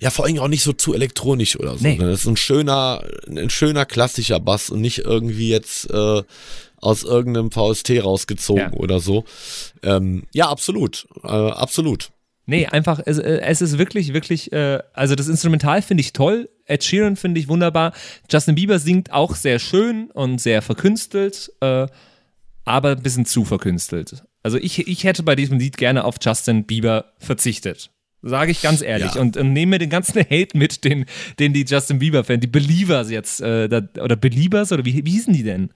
Ja, vor allem auch nicht so zu elektronisch oder so. Nee. Das ist ein schöner, ein schöner klassischer Bass und nicht irgendwie jetzt äh, aus irgendeinem VST rausgezogen Ja. oder so. Ähm, ja, absolut. Äh, absolut. Nee, einfach, es, äh, es ist wirklich, wirklich, äh, also das Instrumental finde ich toll. Ed Sheeran finde ich wunderbar. Justin Bieber singt auch sehr schön und sehr verkünstelt, äh, aber ein bisschen zu verkünstelt. Also ich, ich hätte bei diesem Lied gerne auf Justin Bieber verzichtet. Sage ich ganz ehrlich. Ja. Und, und nehme mir den ganzen [LAUGHS] Hate mit, den, den die Justin Bieber-Fans, die Believers jetzt, äh, da, oder Beliebers, oder wie, wie hießen die denn?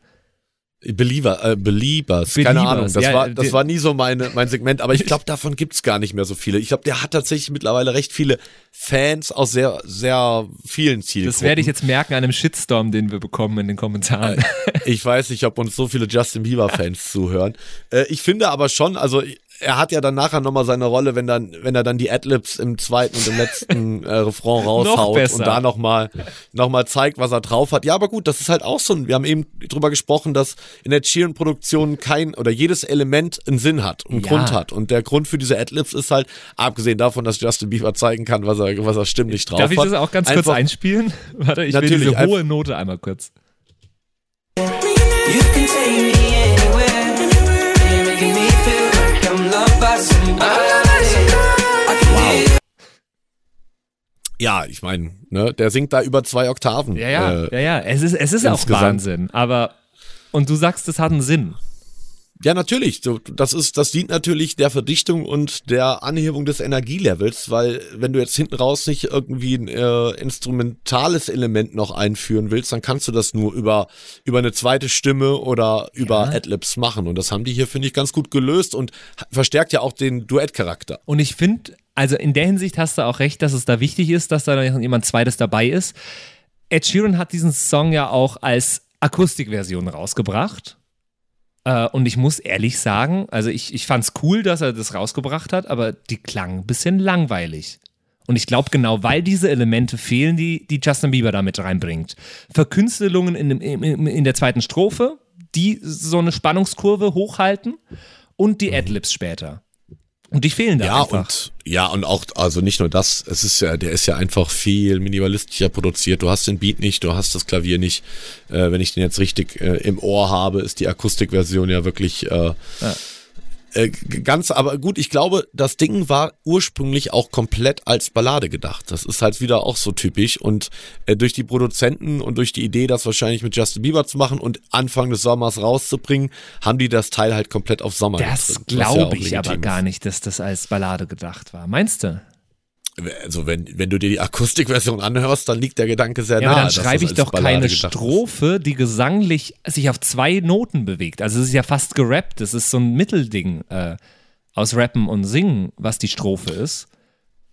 Believer, äh, Beliebers, keine Beliebers, Ahnung. Das, ja, war, der- das war nie so meine, mein Segment, aber ich glaube, davon gibt's gar nicht mehr so viele. Ich glaube, der hat tatsächlich mittlerweile recht viele Fans aus sehr, sehr vielen Zielgruppen. Das werde ich jetzt merken an einem Shitstorm, den wir bekommen in den Kommentaren. Ich weiß nicht, ob uns so viele Justin Bieber-Fans [LAUGHS] zuhören. Äh, ich finde aber schon, also er hat ja dann nachher nochmal seine Rolle, wenn dann, wenn er dann die Adlibs im zweiten und im letzten äh, Refrain [LAUGHS] raushaut und da nochmal noch mal zeigt, was er drauf hat. Ja, aber gut, das ist halt auch so ein, wir haben eben drüber gesprochen, dass in der Sheeran-Produktion kein oder jedes Element einen Sinn hat, einen Ja. Grund hat. Und der Grund für diese Adlibs ist halt, abgesehen davon, dass Justin Bieber zeigen kann, was er, was er stimmlich drauf Darf ich hat. das auch ganz kurz einfach- einspielen? [LAUGHS] Warte, ich will Natürlich, diese hohe Note einmal kurz. You can take me anywhere. Ja, ich meine, ne, der singt da über zwei Oktaven. Ja, ja, Äh, ja, ja. Es ist, es ist auch. Wahnsinn. Aber, und du sagst, es hat einen Sinn. Ja, natürlich. Das ist, das dient natürlich der Verdichtung und der Anhebung des Energielevels, weil wenn du jetzt hinten raus nicht irgendwie ein äh, instrumentales Element noch einführen willst, dann kannst du das nur über über eine zweite Stimme oder über Adlibs machen. Und das haben die hier finde ich ganz gut gelöst und verstärkt ja auch den Duettcharakter. Und ich finde, also in der Hinsicht hast du auch recht, dass es da wichtig ist, dass da noch jemand Zweites dabei ist. Ed Sheeran hat diesen Song ja auch als Akustikversion rausgebracht. Äh, und ich muss ehrlich sagen, also ich, ich fand es cool, dass er das rausgebracht hat, aber die klang ein bisschen langweilig. Und ich glaube, genau weil diese Elemente fehlen, die, die Justin Bieber da mit reinbringt. Verkünstelungen in, dem, in, in der zweiten Strophe, die so eine Spannungskurve hochhalten und die Adlibs später. Und die fehlen da Ja, einfach. und ja, und auch, also nicht nur das, es ist ja, der ist ja einfach viel minimalistischer produziert. Du hast den Beat nicht, du hast das Klavier nicht. Äh, wenn ich den jetzt richtig äh, im Ohr habe, ist die Akustikversion ja wirklich äh, äh, ganz, aber gut, ich glaube, das Ding war ursprünglich auch komplett als Ballade gedacht. Das ist halt wieder auch so typisch. Und äh, durch die Produzenten und durch die Idee, das wahrscheinlich mit Justin Bieber zu machen und Anfang des Sommers rauszubringen, haben die das Teil halt komplett auf Sommer Das was ja glaube ich aber gar nicht, dass das als Ballade gedacht war. Meinst du? Also wenn, wenn du dir die Akustikversion anhörst, dann liegt der Gedanke sehr Ja, nah. aber dann schreibe ich doch Ballade keine gedacht ist. Strophe, die gesanglich sich auf zwei Noten bewegt. Also es ist ja fast gerappt. Es ist so ein Mittelding äh, aus Rappen und Singen, was die Strophe ist.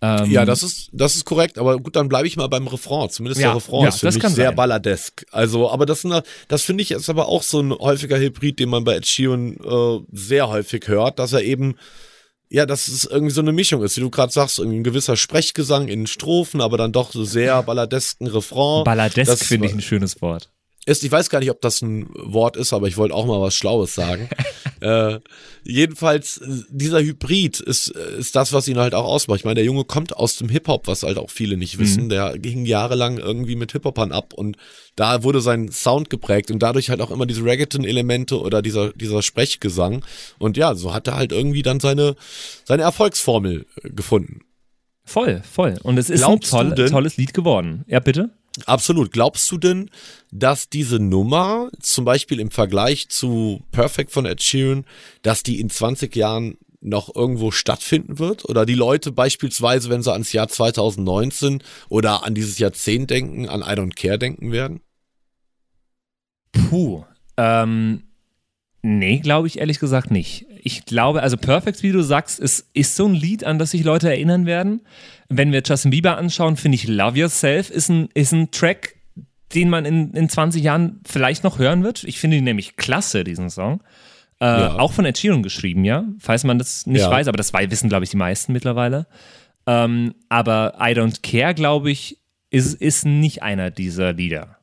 Ähm, Ja, das ist, das ist korrekt, aber gut, dann bleibe ich mal beim Refrain. Zumindest Ja, der Refrain ja, ist für das mich kann sehr sein. balladesk. Also, aber das, das finde ich ist aber auch so ein häufiger Hybrid, den man bei Ed Sheeran äh, sehr häufig hört, dass er eben ja, dass es irgendwie so eine Mischung ist, wie du gerade sagst, irgendwie ein gewisser Sprechgesang in Strophen, aber dann doch so sehr [LAUGHS] balladesken Refrain. Balladesk finde ich ein schönes Wort. Ist, ich weiß gar nicht, ob das ein Wort ist, aber ich wollte auch mal was Schlaues sagen. [LAUGHS] äh, jedenfalls, äh, dieser Hybrid ist, äh, ist das, was ihn halt auch ausmacht. Ich meine, der Junge kommt aus dem Hip-Hop, was halt auch viele nicht wissen. Der ging jahrelang irgendwie mit Hip-Hopern ab und da wurde sein Sound geprägt und dadurch halt auch immer diese Reggaeton-Elemente oder dieser, dieser Sprechgesang. Und ja, so hat er halt irgendwie dann seine, seine Erfolgsformel äh, gefunden. Voll, voll. Und es ist Glaubst ein toll, tolles Lied geworden. Ja, bitte? Absolut. Glaubst du denn, dass diese Nummer, zum Beispiel im Vergleich zu Perfect von Ed Sheeran, dass die in 20 Jahren noch irgendwo stattfinden wird? Oder die Leute beispielsweise, wenn sie ans Jahr 2019 oder an dieses Jahrzehnt denken, an I Don't Care denken werden? Puh. Ähm, nee, glaube ich ehrlich gesagt nicht. Ich glaube, also Perfect, wie du sagst, ist, ist so ein Lied, an das sich Leute erinnern werden. Wenn wir Justin Bieber anschauen, finde ich Love Yourself ist ein, ist ein Track, den man in, in 20 Jahren vielleicht noch hören wird. Ich finde ihn nämlich klasse, diesen Song. Äh, Ja. Auch von Ed Sheeran geschrieben, ja. Falls man das nicht Ja. weiß, aber das wissen, glaube ich, die meisten mittlerweile. Ähm, aber I Don't Care, glaube ich, ist, ist nicht einer dieser Lieder.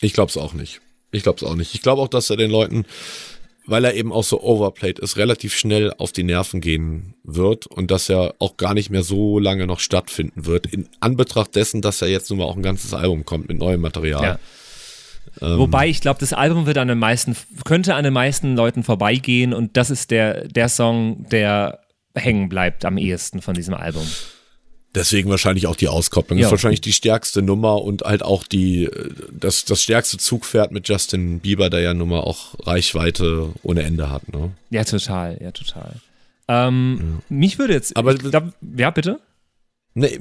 Ich glaube es auch nicht. Ich glaube es auch nicht. Ich glaube auch, dass er den Leuten, weil er eben auch so overplayed ist, relativ schnell auf die Nerven gehen wird und dass er auch gar nicht mehr so lange noch stattfinden wird. In Anbetracht dessen, dass er jetzt nun mal auch ein ganzes Album kommt mit neuem Material. Ja. Ähm, Wobei ich glaube, das Album wird an den meisten, könnte an den meisten Leuten vorbeigehen und das ist der, der Song, der hängen bleibt am ehesten von diesem Album. Deswegen wahrscheinlich auch die Auskopplung. Ja. Ist wahrscheinlich die stärkste Nummer und halt auch die, das, das stärkste Zugpferd mit Justin Bieber, der ja nun mal auch Reichweite ohne Ende hat. Ne? Ja, total, ja, total. Ähm, Mich würde jetzt, Aber- glaub, ja, bitte? Nee,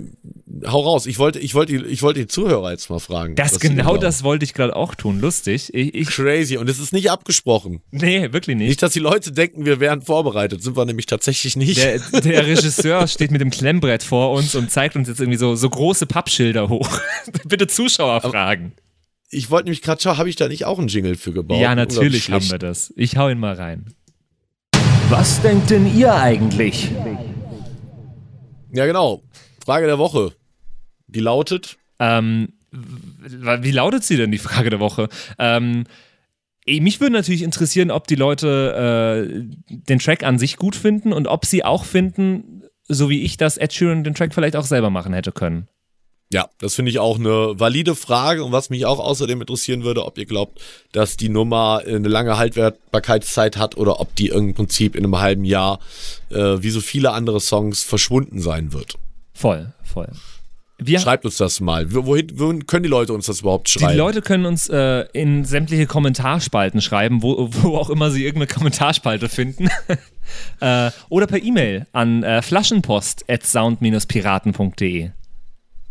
hau raus. Ich wollte, ich wollte, die- ich wollte die Zuhörer jetzt mal fragen. Das genau das wollte ich gerade auch tun. Lustig. Ich, ich, Crazy. Und es ist nicht abgesprochen. nee, wirklich nicht. Nicht, dass die Leute denken, wir wären vorbereitet. Sind wir nämlich tatsächlich nicht. Der, [LAUGHS] der Regisseur steht mit dem Klemmbrett vor uns und zeigt uns jetzt irgendwie so, so große Pappschilder hoch. [LAUGHS] Bitte Zuschauer fragen. ich wollte nämlich gerade schauen, habe ich da nicht auch einen Jingle für gebaut? Ja, natürlich haben wir das. Ich hau ihn mal rein. Was denkt denn ihr eigentlich? Ja, genau. Frage der Woche. Die lautet, Ähm, wie lautet sie denn, die Frage der Woche? Ähm, mich würde natürlich interessieren, ob die Leute äh, den Track an sich gut finden und ob sie auch finden, so wie ich, dass Ed Sheeran den Track vielleicht auch selber machen hätte können. ja, das finde ich auch eine valide Frage und was mich auch außerdem interessieren würde, ob ihr glaubt, dass die Nummer eine lange Haltbarkeitszeit hat oder ob die im Prinzip in einem halben Jahr, äh, wie so viele andere Songs, verschwunden sein wird. Voll, voll. Wir, Schreibt uns das mal. Wo- Wohin, wohin können die Leute uns das überhaupt schreiben? Die Leute können uns äh, in sämtliche Kommentarspalten schreiben, wo, wo auch immer sie irgendeine Kommentarspalte finden. [LAUGHS] äh, oder per E-Mail an äh, flaschenpost.sound-piraten.de.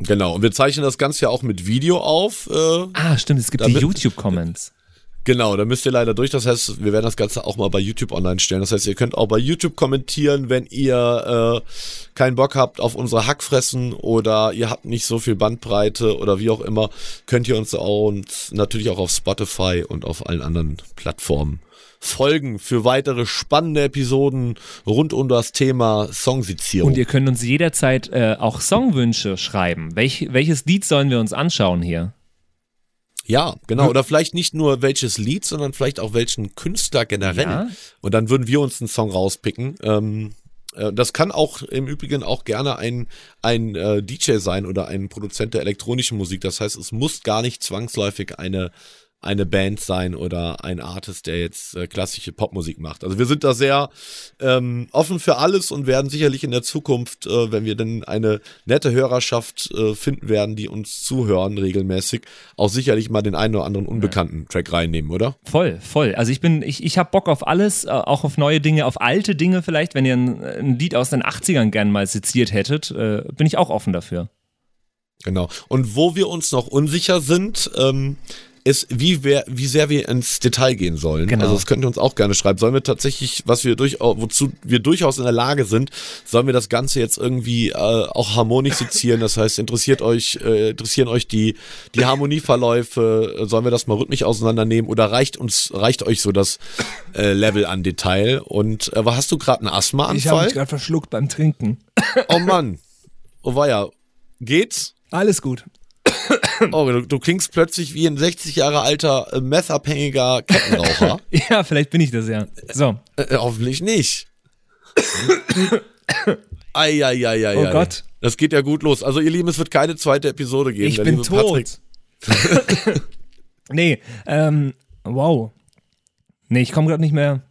Genau, und wir zeichnen das Ganze ja auch mit Video auf. Äh, Ah, stimmt, es gibt Damit- die YouTube-Comments. Genau, da müsst ihr leider durch. Das heißt, wir werden das Ganze auch mal bei YouTube online stellen. Das heißt, ihr könnt auch bei YouTube kommentieren, wenn ihr äh, keinen Bock habt auf unsere Hackfressen oder ihr habt nicht so viel Bandbreite oder wie auch immer, könnt ihr uns auch und natürlich auch auf Spotify und auf allen anderen Plattformen folgen für weitere spannende Episoden rund um das Thema Songsizierung. Und ihr könnt uns jederzeit äh, auch Songwünsche schreiben. Welch, welches Lied sollen wir uns anschauen hier? Ja, genau. Oder vielleicht nicht nur welches Lied, sondern vielleicht auch welchen Künstler generell. Ja. Und dann würden wir uns einen Song rauspicken. Ähm, äh, das kann auch im Übrigen auch gerne ein, ein äh, DJ sein oder ein Produzent der elektronischen Musik. Das heißt, es muss gar nicht zwangsläufig eine, eine Band sein oder ein Artist, der jetzt äh, klassische Popmusik macht. Also wir sind da sehr ähm, offen für alles und werden sicherlich in der Zukunft, äh, wenn wir denn eine nette Hörerschaft äh, finden werden, die uns zuhören regelmäßig, auch sicherlich mal den einen oder anderen unbekannten Track reinnehmen, oder? Voll, voll. Also ich bin, ich, ich habe Bock auf alles, äh, auch auf neue Dinge, auf alte Dinge vielleicht. Wenn ihr ein, ein Lied aus den 80ern gern mal seziert hättet, äh, bin ich auch offen dafür. Genau. Und wo wir uns noch unsicher sind, ähm, ist, wie, wer, wie sehr wir ins Detail gehen sollen. Genau. Also das könnt ihr uns auch gerne schreiben. Sollen wir tatsächlich, was wir durchaus, wozu wir durchaus in der Lage sind, sollen wir das Ganze jetzt irgendwie äh, auch harmonisch sezieren? Das heißt, interessiert euch, äh, interessieren euch die, die Harmonieverläufe? Sollen wir das mal rhythmisch auseinandernehmen? Oder reicht uns, reicht euch so das äh, Level an Detail? Und äh, hast du gerade einen Asthmaanfall? gerade verschluckt beim Trinken. Oh Mann. Oh weia. Geht's? Alles gut. [LAUGHS] Oh, du, du klingst plötzlich wie ein 60 Jahre alter äh, messabhängiger Kettenraucher. [LAUGHS] Ja, vielleicht bin ich das ja. So. äh, hoffentlich nicht. [COUGHS] Eieieiei. Oh Gott. Das geht ja gut los. Also ihr Lieben, es wird keine zweite Episode geben. Ich Der bin tot. [LAUGHS] nee, ähm, wow. Nee, ich komme gerade nicht mehr.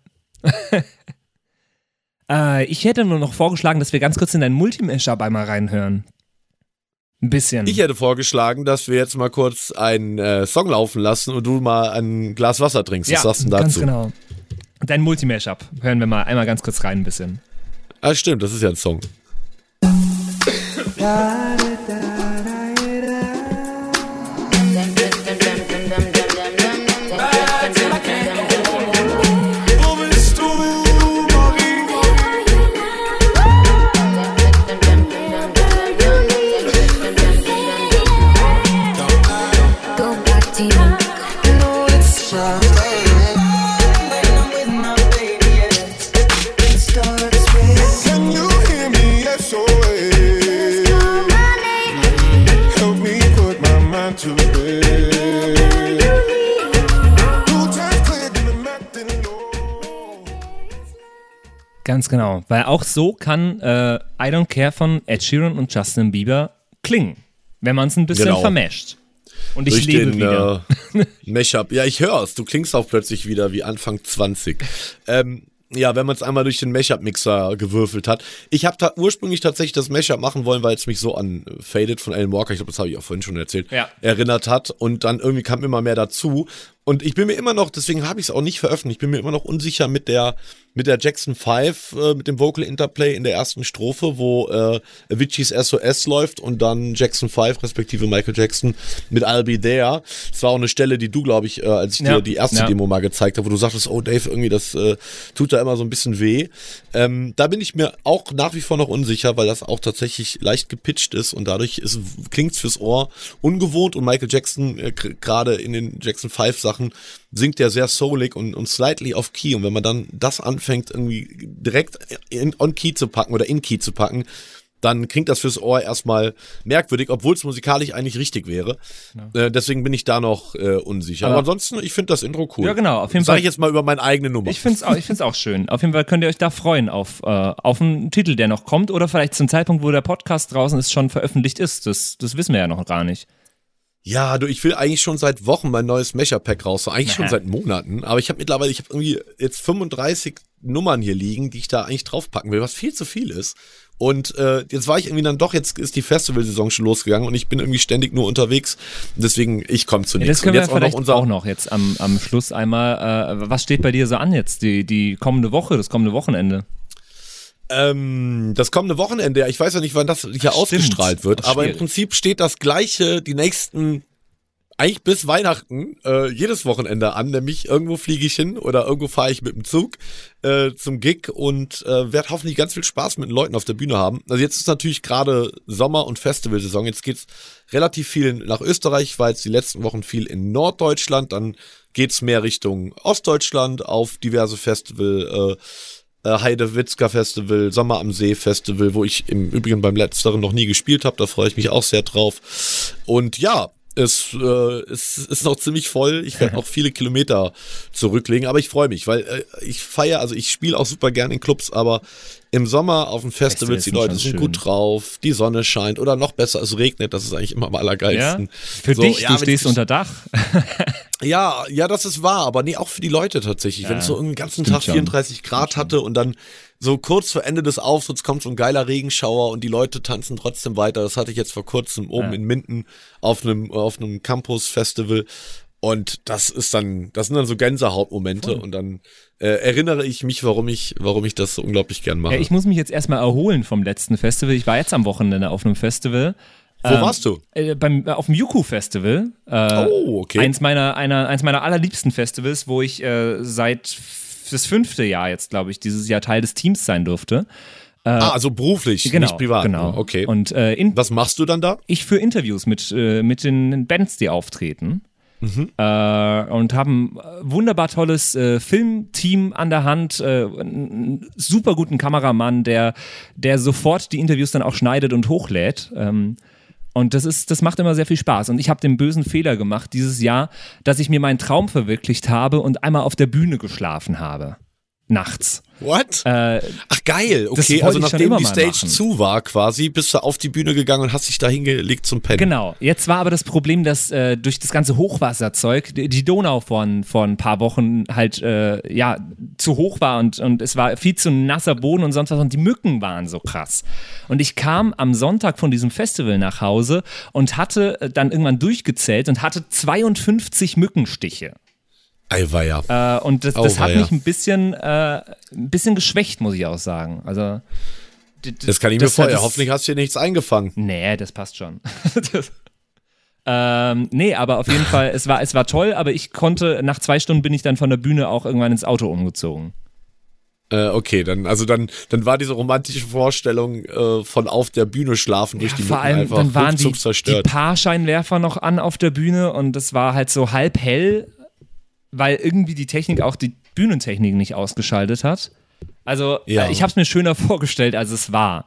äh, ich hätte nur noch vorgeschlagen, dass wir ganz kurz in dein Multimashup einmal reinhören. Ein bisschen. Ich hätte vorgeschlagen, dass wir jetzt mal kurz einen äh, Song laufen lassen und du mal ein Glas Wasser trinkst. Was ja, sagst du denn dazu? ganz genau. Dein Multimashup. Hören wir mal einmal ganz kurz rein ein bisschen. Ah, stimmt, das ist ja ein Song. Ganz genau. Weil auch so kann äh, I Don't Care von Ed Sheeran und Justin Bieber klingen. Wenn man es ein bisschen Genau. vermischt. Und ich durch lebe den wieder. Äh, Mashup. Ja, ich hör's. Du klingst auch plötzlich wieder wie Anfang 20. Ähm, ja, wenn man es einmal durch den Mashup-Mixer gewürfelt hat. Ich habe da ursprünglich tatsächlich das Mashup machen wollen, weil es mich so an Faded von Alan Walker, ich glaube, das habe ich auch vorhin schon erzählt, Ja. erinnert hat. Und dann irgendwie kam immer mehr dazu. Und ich bin mir immer noch, deswegen habe ich es auch nicht veröffentlicht, ich bin mir immer noch unsicher mit der mit der Jackson 5, äh, mit dem Vocal Interplay in der ersten Strophe, wo äh, Avicii's SOS läuft und dann Jackson 5, respektive Michael Jackson mit I'll Be There. Das war auch eine Stelle, die du, glaube ich, äh, als ich Ja, dir die erste ja. Demo mal gezeigt habe, wo du sagtest, oh Dave, irgendwie das äh, tut da immer so ein bisschen weh. Ähm, da bin ich mir auch nach wie vor noch unsicher, weil das auch tatsächlich leicht gepitcht ist und dadurch klingt es fürs Ohr ungewohnt und Michael Jackson, äh, gerade in den Jackson 5 Sachen, singt der sehr soulig und, und slightly off Key und wenn man dann das anfängt irgendwie direkt in, on Key zu packen oder in Key zu packen, dann klingt das fürs Ohr erstmal merkwürdig, obwohl es musikalisch eigentlich richtig wäre. Äh, deswegen bin ich da noch äh, unsicher. Aber, Aber- ansonsten, ich finde das Intro cool. Ja, genau, auf jeden Sag Fall. ich jetzt mal über meine eigene Nummer. Ich finde es auch, ich find's auch schön. Auf jeden Fall könnt ihr euch da freuen auf, äh, auf einen Titel, der noch kommt oder vielleicht zum Zeitpunkt, wo der Podcast draußen ist, schon veröffentlicht ist. Das, das wissen wir ja noch gar nicht. Ja, du, ich will eigentlich schon seit Wochen mein neues Mecha-Pack raus, so eigentlich schon seit Monaten. Aber ich habe mittlerweile, ich habe irgendwie jetzt 35 Nummern hier liegen, die ich da eigentlich draufpacken will, was viel zu viel ist. Und äh, jetzt war ich irgendwie dann doch, jetzt ist die Festivalsaison schon losgegangen und ich bin irgendwie ständig nur unterwegs. Deswegen, ich komme zu Ja, nichts. das können und wir jetzt vielleicht unser auch noch jetzt am, am Schluss einmal. Äh, was steht bei dir so an jetzt, die, die kommende Woche, das kommende Wochenende? Ähm, das kommende Wochenende, ich weiß ja nicht, wann das hier Stimmt. ausgestrahlt wird, Ach, aber im. Prinzip steht das gleiche die nächsten, eigentlich bis Weihnachten, äh, jedes Wochenende an, nämlich irgendwo fliege ich hin oder irgendwo fahre ich mit dem Zug äh, zum Gig und äh, werde hoffentlich ganz viel Spaß mit den Leuten auf der Bühne haben. Also jetzt ist natürlich gerade Sommer- und Festivalsaison, jetzt geht's relativ viel nach Österreich, war jetzt die letzten Wochen viel in Norddeutschland, dann geht's mehr Richtung Ostdeutschland auf diverse Festival, äh, äh, Heidewitzka Festival, Sommer am See Festival, wo ich im Übrigen beim letzteren noch nie gespielt habe. Da freue ich mich auch sehr drauf. Und ja, es, äh, es ist noch ziemlich voll. Ich werde [LAUGHS] noch viele Kilometer zurücklegen, aber ich freue mich, weil äh, ich feiere, also ich spiele auch super gern in Clubs, aber im Sommer auf dem Festival, die Leute schon sind schön. gut drauf, die Sonne scheint oder noch besser, es regnet, das ist eigentlich immer am allergeilsten. Für So, dich, ja, du stehst ich- unter Dach. [LAUGHS] ja, ja, das ist wahr, aber nee, auch für die Leute tatsächlich. Wenn es so einen ganzen Tag schon. 34 Grad hatte und dann so kurz vor Ende des Auftritts kommt so ein geiler Regenschauer und die Leute tanzen trotzdem weiter. Das hatte ich jetzt vor kurzem oben Ja. in Minden auf einem auf einem Campus-Festival. Und das ist dann, das sind dann so Gänsehautmomente und dann äh, erinnere ich mich, warum ich, warum ich das so unglaublich gern mache. Ja, ich muss mich jetzt erstmal erholen vom letzten Festival. Ich war jetzt am Wochenende auf einem Festival. Wo ähm, warst du? Äh, beim, äh, auf dem Yuku-Festival. Äh, Oh, okay. Eins meiner, einer, eins meiner allerliebsten Festivals, wo ich äh, seit das fünfte Jahr jetzt, glaube ich, dieses Jahr Teil des Teams sein durfte. ah, also beruflich, Genau, nicht privat. Genau. Okay. Und äh, Was machst du dann da? ich für Interviews mit, äh, mit den Bands, die auftreten. Äh, und haben äh, wunderbar tolles äh, Filmteam an der Hand, äh, einen super guten Kameramann, der, der sofort die Interviews dann auch schneidet und hochlädt. Ähm, und das ist, das macht immer sehr viel Spaß. Und ich habe den bösen Fehler gemacht dieses Jahr, dass ich mir meinen Traum verwirklicht habe und einmal auf der Bühne geschlafen habe. Nachts. What? Äh, Ach geil, okay, also nachdem die Stage machen. zu war quasi, bist du auf die Bühne gegangen und hast dich da hingelegt zum Pennen. Genau. Jetzt war aber das Problem, dass äh, durch das ganze Hochwasserzeug die, die Donau von vor ein paar Wochen halt äh, ja zu hoch war und, und es war viel zu nasser Boden und sonst was und die Mücken waren so krass. Und ich kam am Sonntag von diesem Festival nach Hause und hatte äh, dann irgendwann durchgezählt und hatte 52 Mückenstiche. Eiweier. Äh, und das, das hat mich ein bisschen, äh, ein bisschen geschwächt, muss ich auch sagen. Also das kann ich mir das- vorher. das- Hoffentlich hast du dir nichts eingefangen. Nee, das passt schon. [LAUGHS] das, ähm, nee, aber auf jeden Fall, es war, es war toll, aber ich konnte, nach zwei Stunden bin ich dann von der Bühne auch irgendwann ins Auto umgezogen. Äh, okay, dann, also dann, dann war diese romantische Vorstellung äh, von auf der Bühne schlafen durch die Vor Mücken allem, einfach dann waren die, ruckzuck die zerstört. Paarscheinwerfer noch an auf der Bühne und es war halt so halb hell, weil irgendwie die Technik auch die Bühnentechnik nicht ausgeschaltet hat. Also, Ja. ich habe es mir schöner [LAUGHS] vorgestellt, als es war.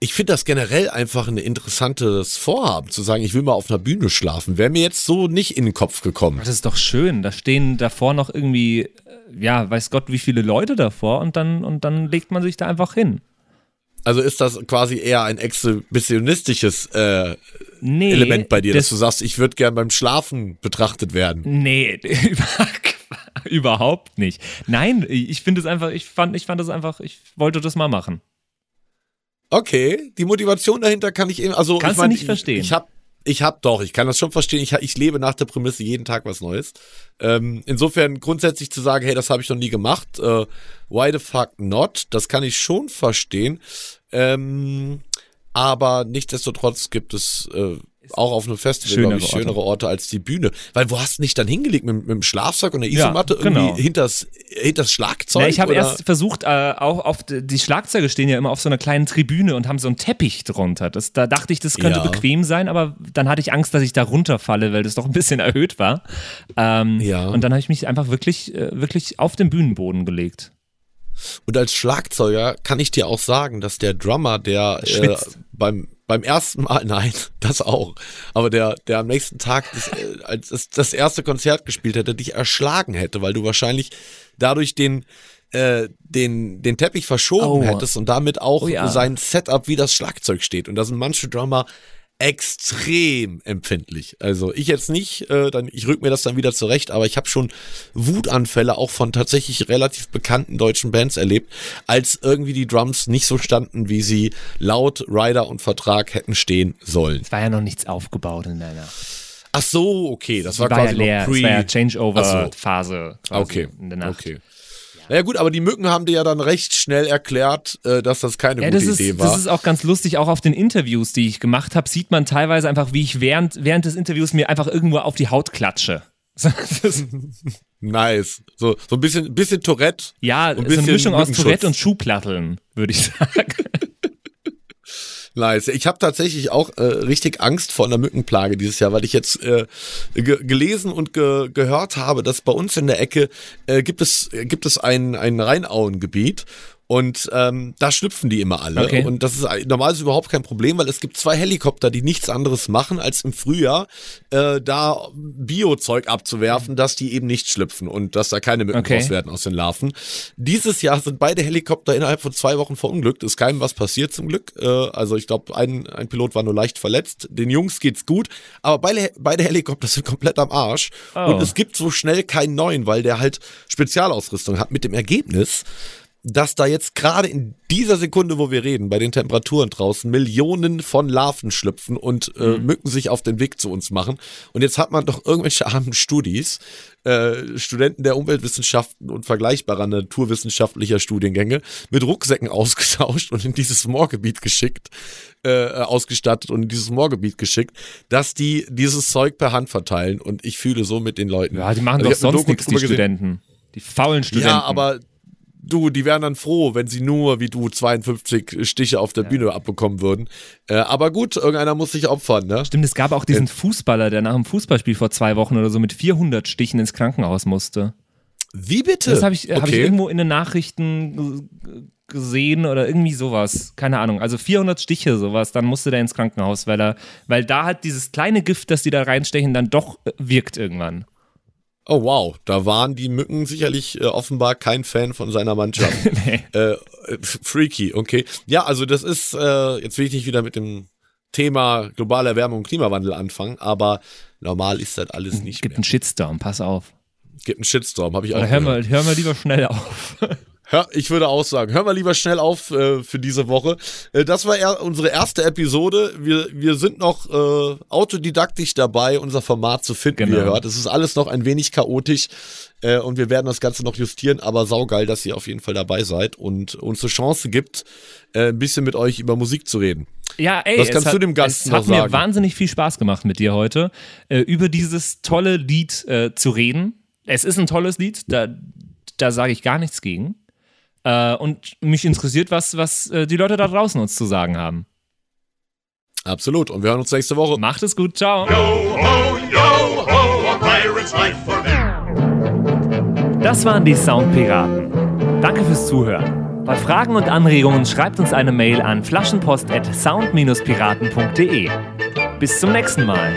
Ich finde das generell einfach ein interessantes Vorhaben, zu sagen, ich will mal auf einer Bühne schlafen. Wäre mir jetzt so nicht in den Kopf gekommen. Das ist doch schön. Da stehen davor noch irgendwie, äh, ja, weiß Gott, wie viele Leute davor und dann, und dann legt man sich da einfach hin. Also ist das quasi eher ein exhibitionistisches äh, Nee, Element bei dir, dass das, du sagst, ich würde gern beim Schlafen betrachtet werden. Nee, [LAUGHS] [LAUGHS] überhaupt nicht. Nein, ich finde es einfach, ich fand, ich fand es einfach, ich wollte das mal machen. Okay, die Motivation dahinter kann ich eben, also Kannst ich mein, du nicht verstehen. Ich, ich habe Ich hab doch, ich kann das schon verstehen. Ich, ich lebe nach der Prämisse jeden Tag was Neues. Ähm, insofern grundsätzlich zu sagen, hey, das habe ich noch nie gemacht, äh, why the fuck not? Das kann ich schon verstehen. Ähm, aber nichtsdestotrotz gibt es äh, auch auf einem Festival, Schönere ich, Orte. schönere Orte als die Bühne. Weil wo hast du dich dann hingelegt? Mit, mit dem Schlafsack und der Ja, Isomatte genau. irgendwie hinters, hinters Schlagzeug? Ja, ich habe erst versucht, äh, auch auf die Schlagzeuge stehen ja immer auf so einer kleinen Tribüne und haben so einen Teppich drunter. Das, da dachte ich, das könnte Ja. bequem sein, aber dann hatte ich Angst, dass ich da runterfalle, weil das doch ein bisschen [LAUGHS] erhöht war. Ähm, Ja. Und dann habe ich mich einfach wirklich, äh, wirklich auf den Bühnenboden gelegt. Und als Schlagzeuger kann ich dir auch sagen, dass der Drummer, der äh, beim beim ersten Mal, [LAUGHS] nein, das auch, aber der der am nächsten Tag das, äh, als das, das erste Konzert gespielt hätte, dich erschlagen hätte, weil du wahrscheinlich dadurch den äh, den den Teppich verschoben Oh. hättest und damit auch Oh ja. sein Setup wie das Schlagzeug steht. Und da sind manche Drummer extrem empfindlich. Also ich jetzt nicht, äh, dann ich rück mir das dann wieder zurecht, aber ich habe schon Wutanfälle auch von tatsächlich relativ bekannten deutschen Bands erlebt, als irgendwie die Drums nicht so standen, wie sie laut Rider und Vertrag hätten stehen sollen. Es war ja noch nichts aufgebaut in der Nacht. Ach so, okay, das war war ja quasi leer. noch Es war ja pre. Changeover-Phase quasi Okay, in der Nacht. okay. Naja gut, aber die Mücken haben dir ja dann recht schnell erklärt, äh, dass das keine Ja, gute das ist, Idee war. das ist auch ganz lustig. Auch auf den Interviews, die ich gemacht habe, sieht man teilweise einfach, wie ich während, während des Interviews mir einfach irgendwo auf die Haut klatsche. [LAUGHS] Nice. So, so ein bisschen, bisschen Tourette. ja, so eine bisschen Mischung aus. Tourette und Schuhplatteln, würde ich sagen. [LAUGHS] Nice. Ich habe tatsächlich auch äh, richtig Angst vor einer Mückenplage dieses Jahr, weil ich jetzt äh, ge gelesen und ge gehört habe, dass bei uns in der Ecke äh, gibt es äh, gibt es ein ein Rheinauengebiet und ähm, da schlüpfen die immer alle. Okay. Und das ist normalerweise überhaupt kein Problem, weil es gibt zwei Helikopter, die nichts anderes machen, als im Frühjahr äh, da Biozeug abzuwerfen, dass die eben nicht schlüpfen und dass da keine Mücken Okay. werden aus den Larven. Dieses Jahr sind beide Helikopter innerhalb von zwei Wochen verunglückt. Ist keinem was passiert zum Glück. Äh, also ich glaube, ein, ein Pilot war nur leicht verletzt. Den Jungs geht's gut, aber beide, beide Helikopter [LAUGHS] sind komplett am Arsch. Oh. Und es gibt so schnell keinen neuen, weil der halt Spezialausrüstung hat. Mit dem Ergebnis, dass da jetzt gerade in dieser Sekunde, wo wir reden, bei den Temperaturen draußen, Millionen von Larven schlüpfen und äh, Mücken sich auf den Weg zu uns machen. Und jetzt hat man doch irgendwelche armen Studis, äh, Studenten der Umweltwissenschaften und vergleichbarer naturwissenschaftlicher Studiengänge mit Rucksäcken [LAUGHS] ausgetauscht und in dieses Moorgebiet geschickt, äh, ausgestattet und in dieses Moorgebiet geschickt, dass die dieses Zeug per Hand verteilen. Und ich fühle so mit den Leuten. Ja, die machen Also doch sonst nichts, die. Studenten. Die faulen Studenten. Ja, aber du, die wären dann froh, wenn sie nur wie du 52 Stiche auf der Bühne abbekommen würden. Äh, aber gut, irgendeiner muss sich opfern, ne? Stimmt, es gab auch diesen Fußballer, der nach dem Fußballspiel vor zwei Wochen oder so mit 400 Stichen ins Krankenhaus musste. Wie bitte? Das habe ich, hab ich Okay. irgendwo in den Nachrichten gesehen oder irgendwie sowas. Keine Ahnung. Also 400 Stiche, sowas. Dann musste der ins Krankenhaus, weil er, weil da halt dieses kleine Gift, das die da reinstechen, dann doch äh, wirkt irgendwann. Oh wow, da waren die Mücken sicherlich äh, offenbar kein Fan von seiner Mannschaft. [LAUGHS] Nee. äh, freaky, okay. Ja, also das ist, äh, jetzt will ich nicht wieder mit dem Thema globale Erwärmung und Klimawandel anfangen, aber normal ist das alles nicht Gibt mehr. einen Shitstorm, pass auf. Gibt einen Shitstorm, habe ich auch hör mal, hör mal lieber schnell auf. [LAUGHS] Hör, ich würde auch sagen, hör mal lieber schnell auf äh, für diese Woche. Äh, das war er, unsere erste Episode. Wir, wir sind noch äh, autodidaktisch dabei, unser Format zu finden, wie Genau. ihr hört. Es ist alles noch ein wenig chaotisch äh, und wir werden das Ganze noch justieren, aber saugeil, dass ihr auf jeden Fall dabei seid und uns eine Chance gibt, äh, ein bisschen mit euch über Musik zu reden. Ja, ey, Was es kannst hat, du dem Ganzen es hat mir sagen? wahnsinnig viel Spaß gemacht mit dir heute, äh, über dieses tolle Lied zu reden. Es ist ein tolles Lied, da, da sage ich gar nichts gegen. Äh, und mich interessiert, was, was äh, die Leute da draußen uns zu sagen haben. Absolut. Und wir hören uns nächste Woche. Macht es gut, ciao. Das waren die Soundpiraten. Danke fürs Zuhören. Bei Fragen und Anregungen schreibt uns eine Mail an flaschenpost@sound-piraten.de. Bis zum nächsten Mal.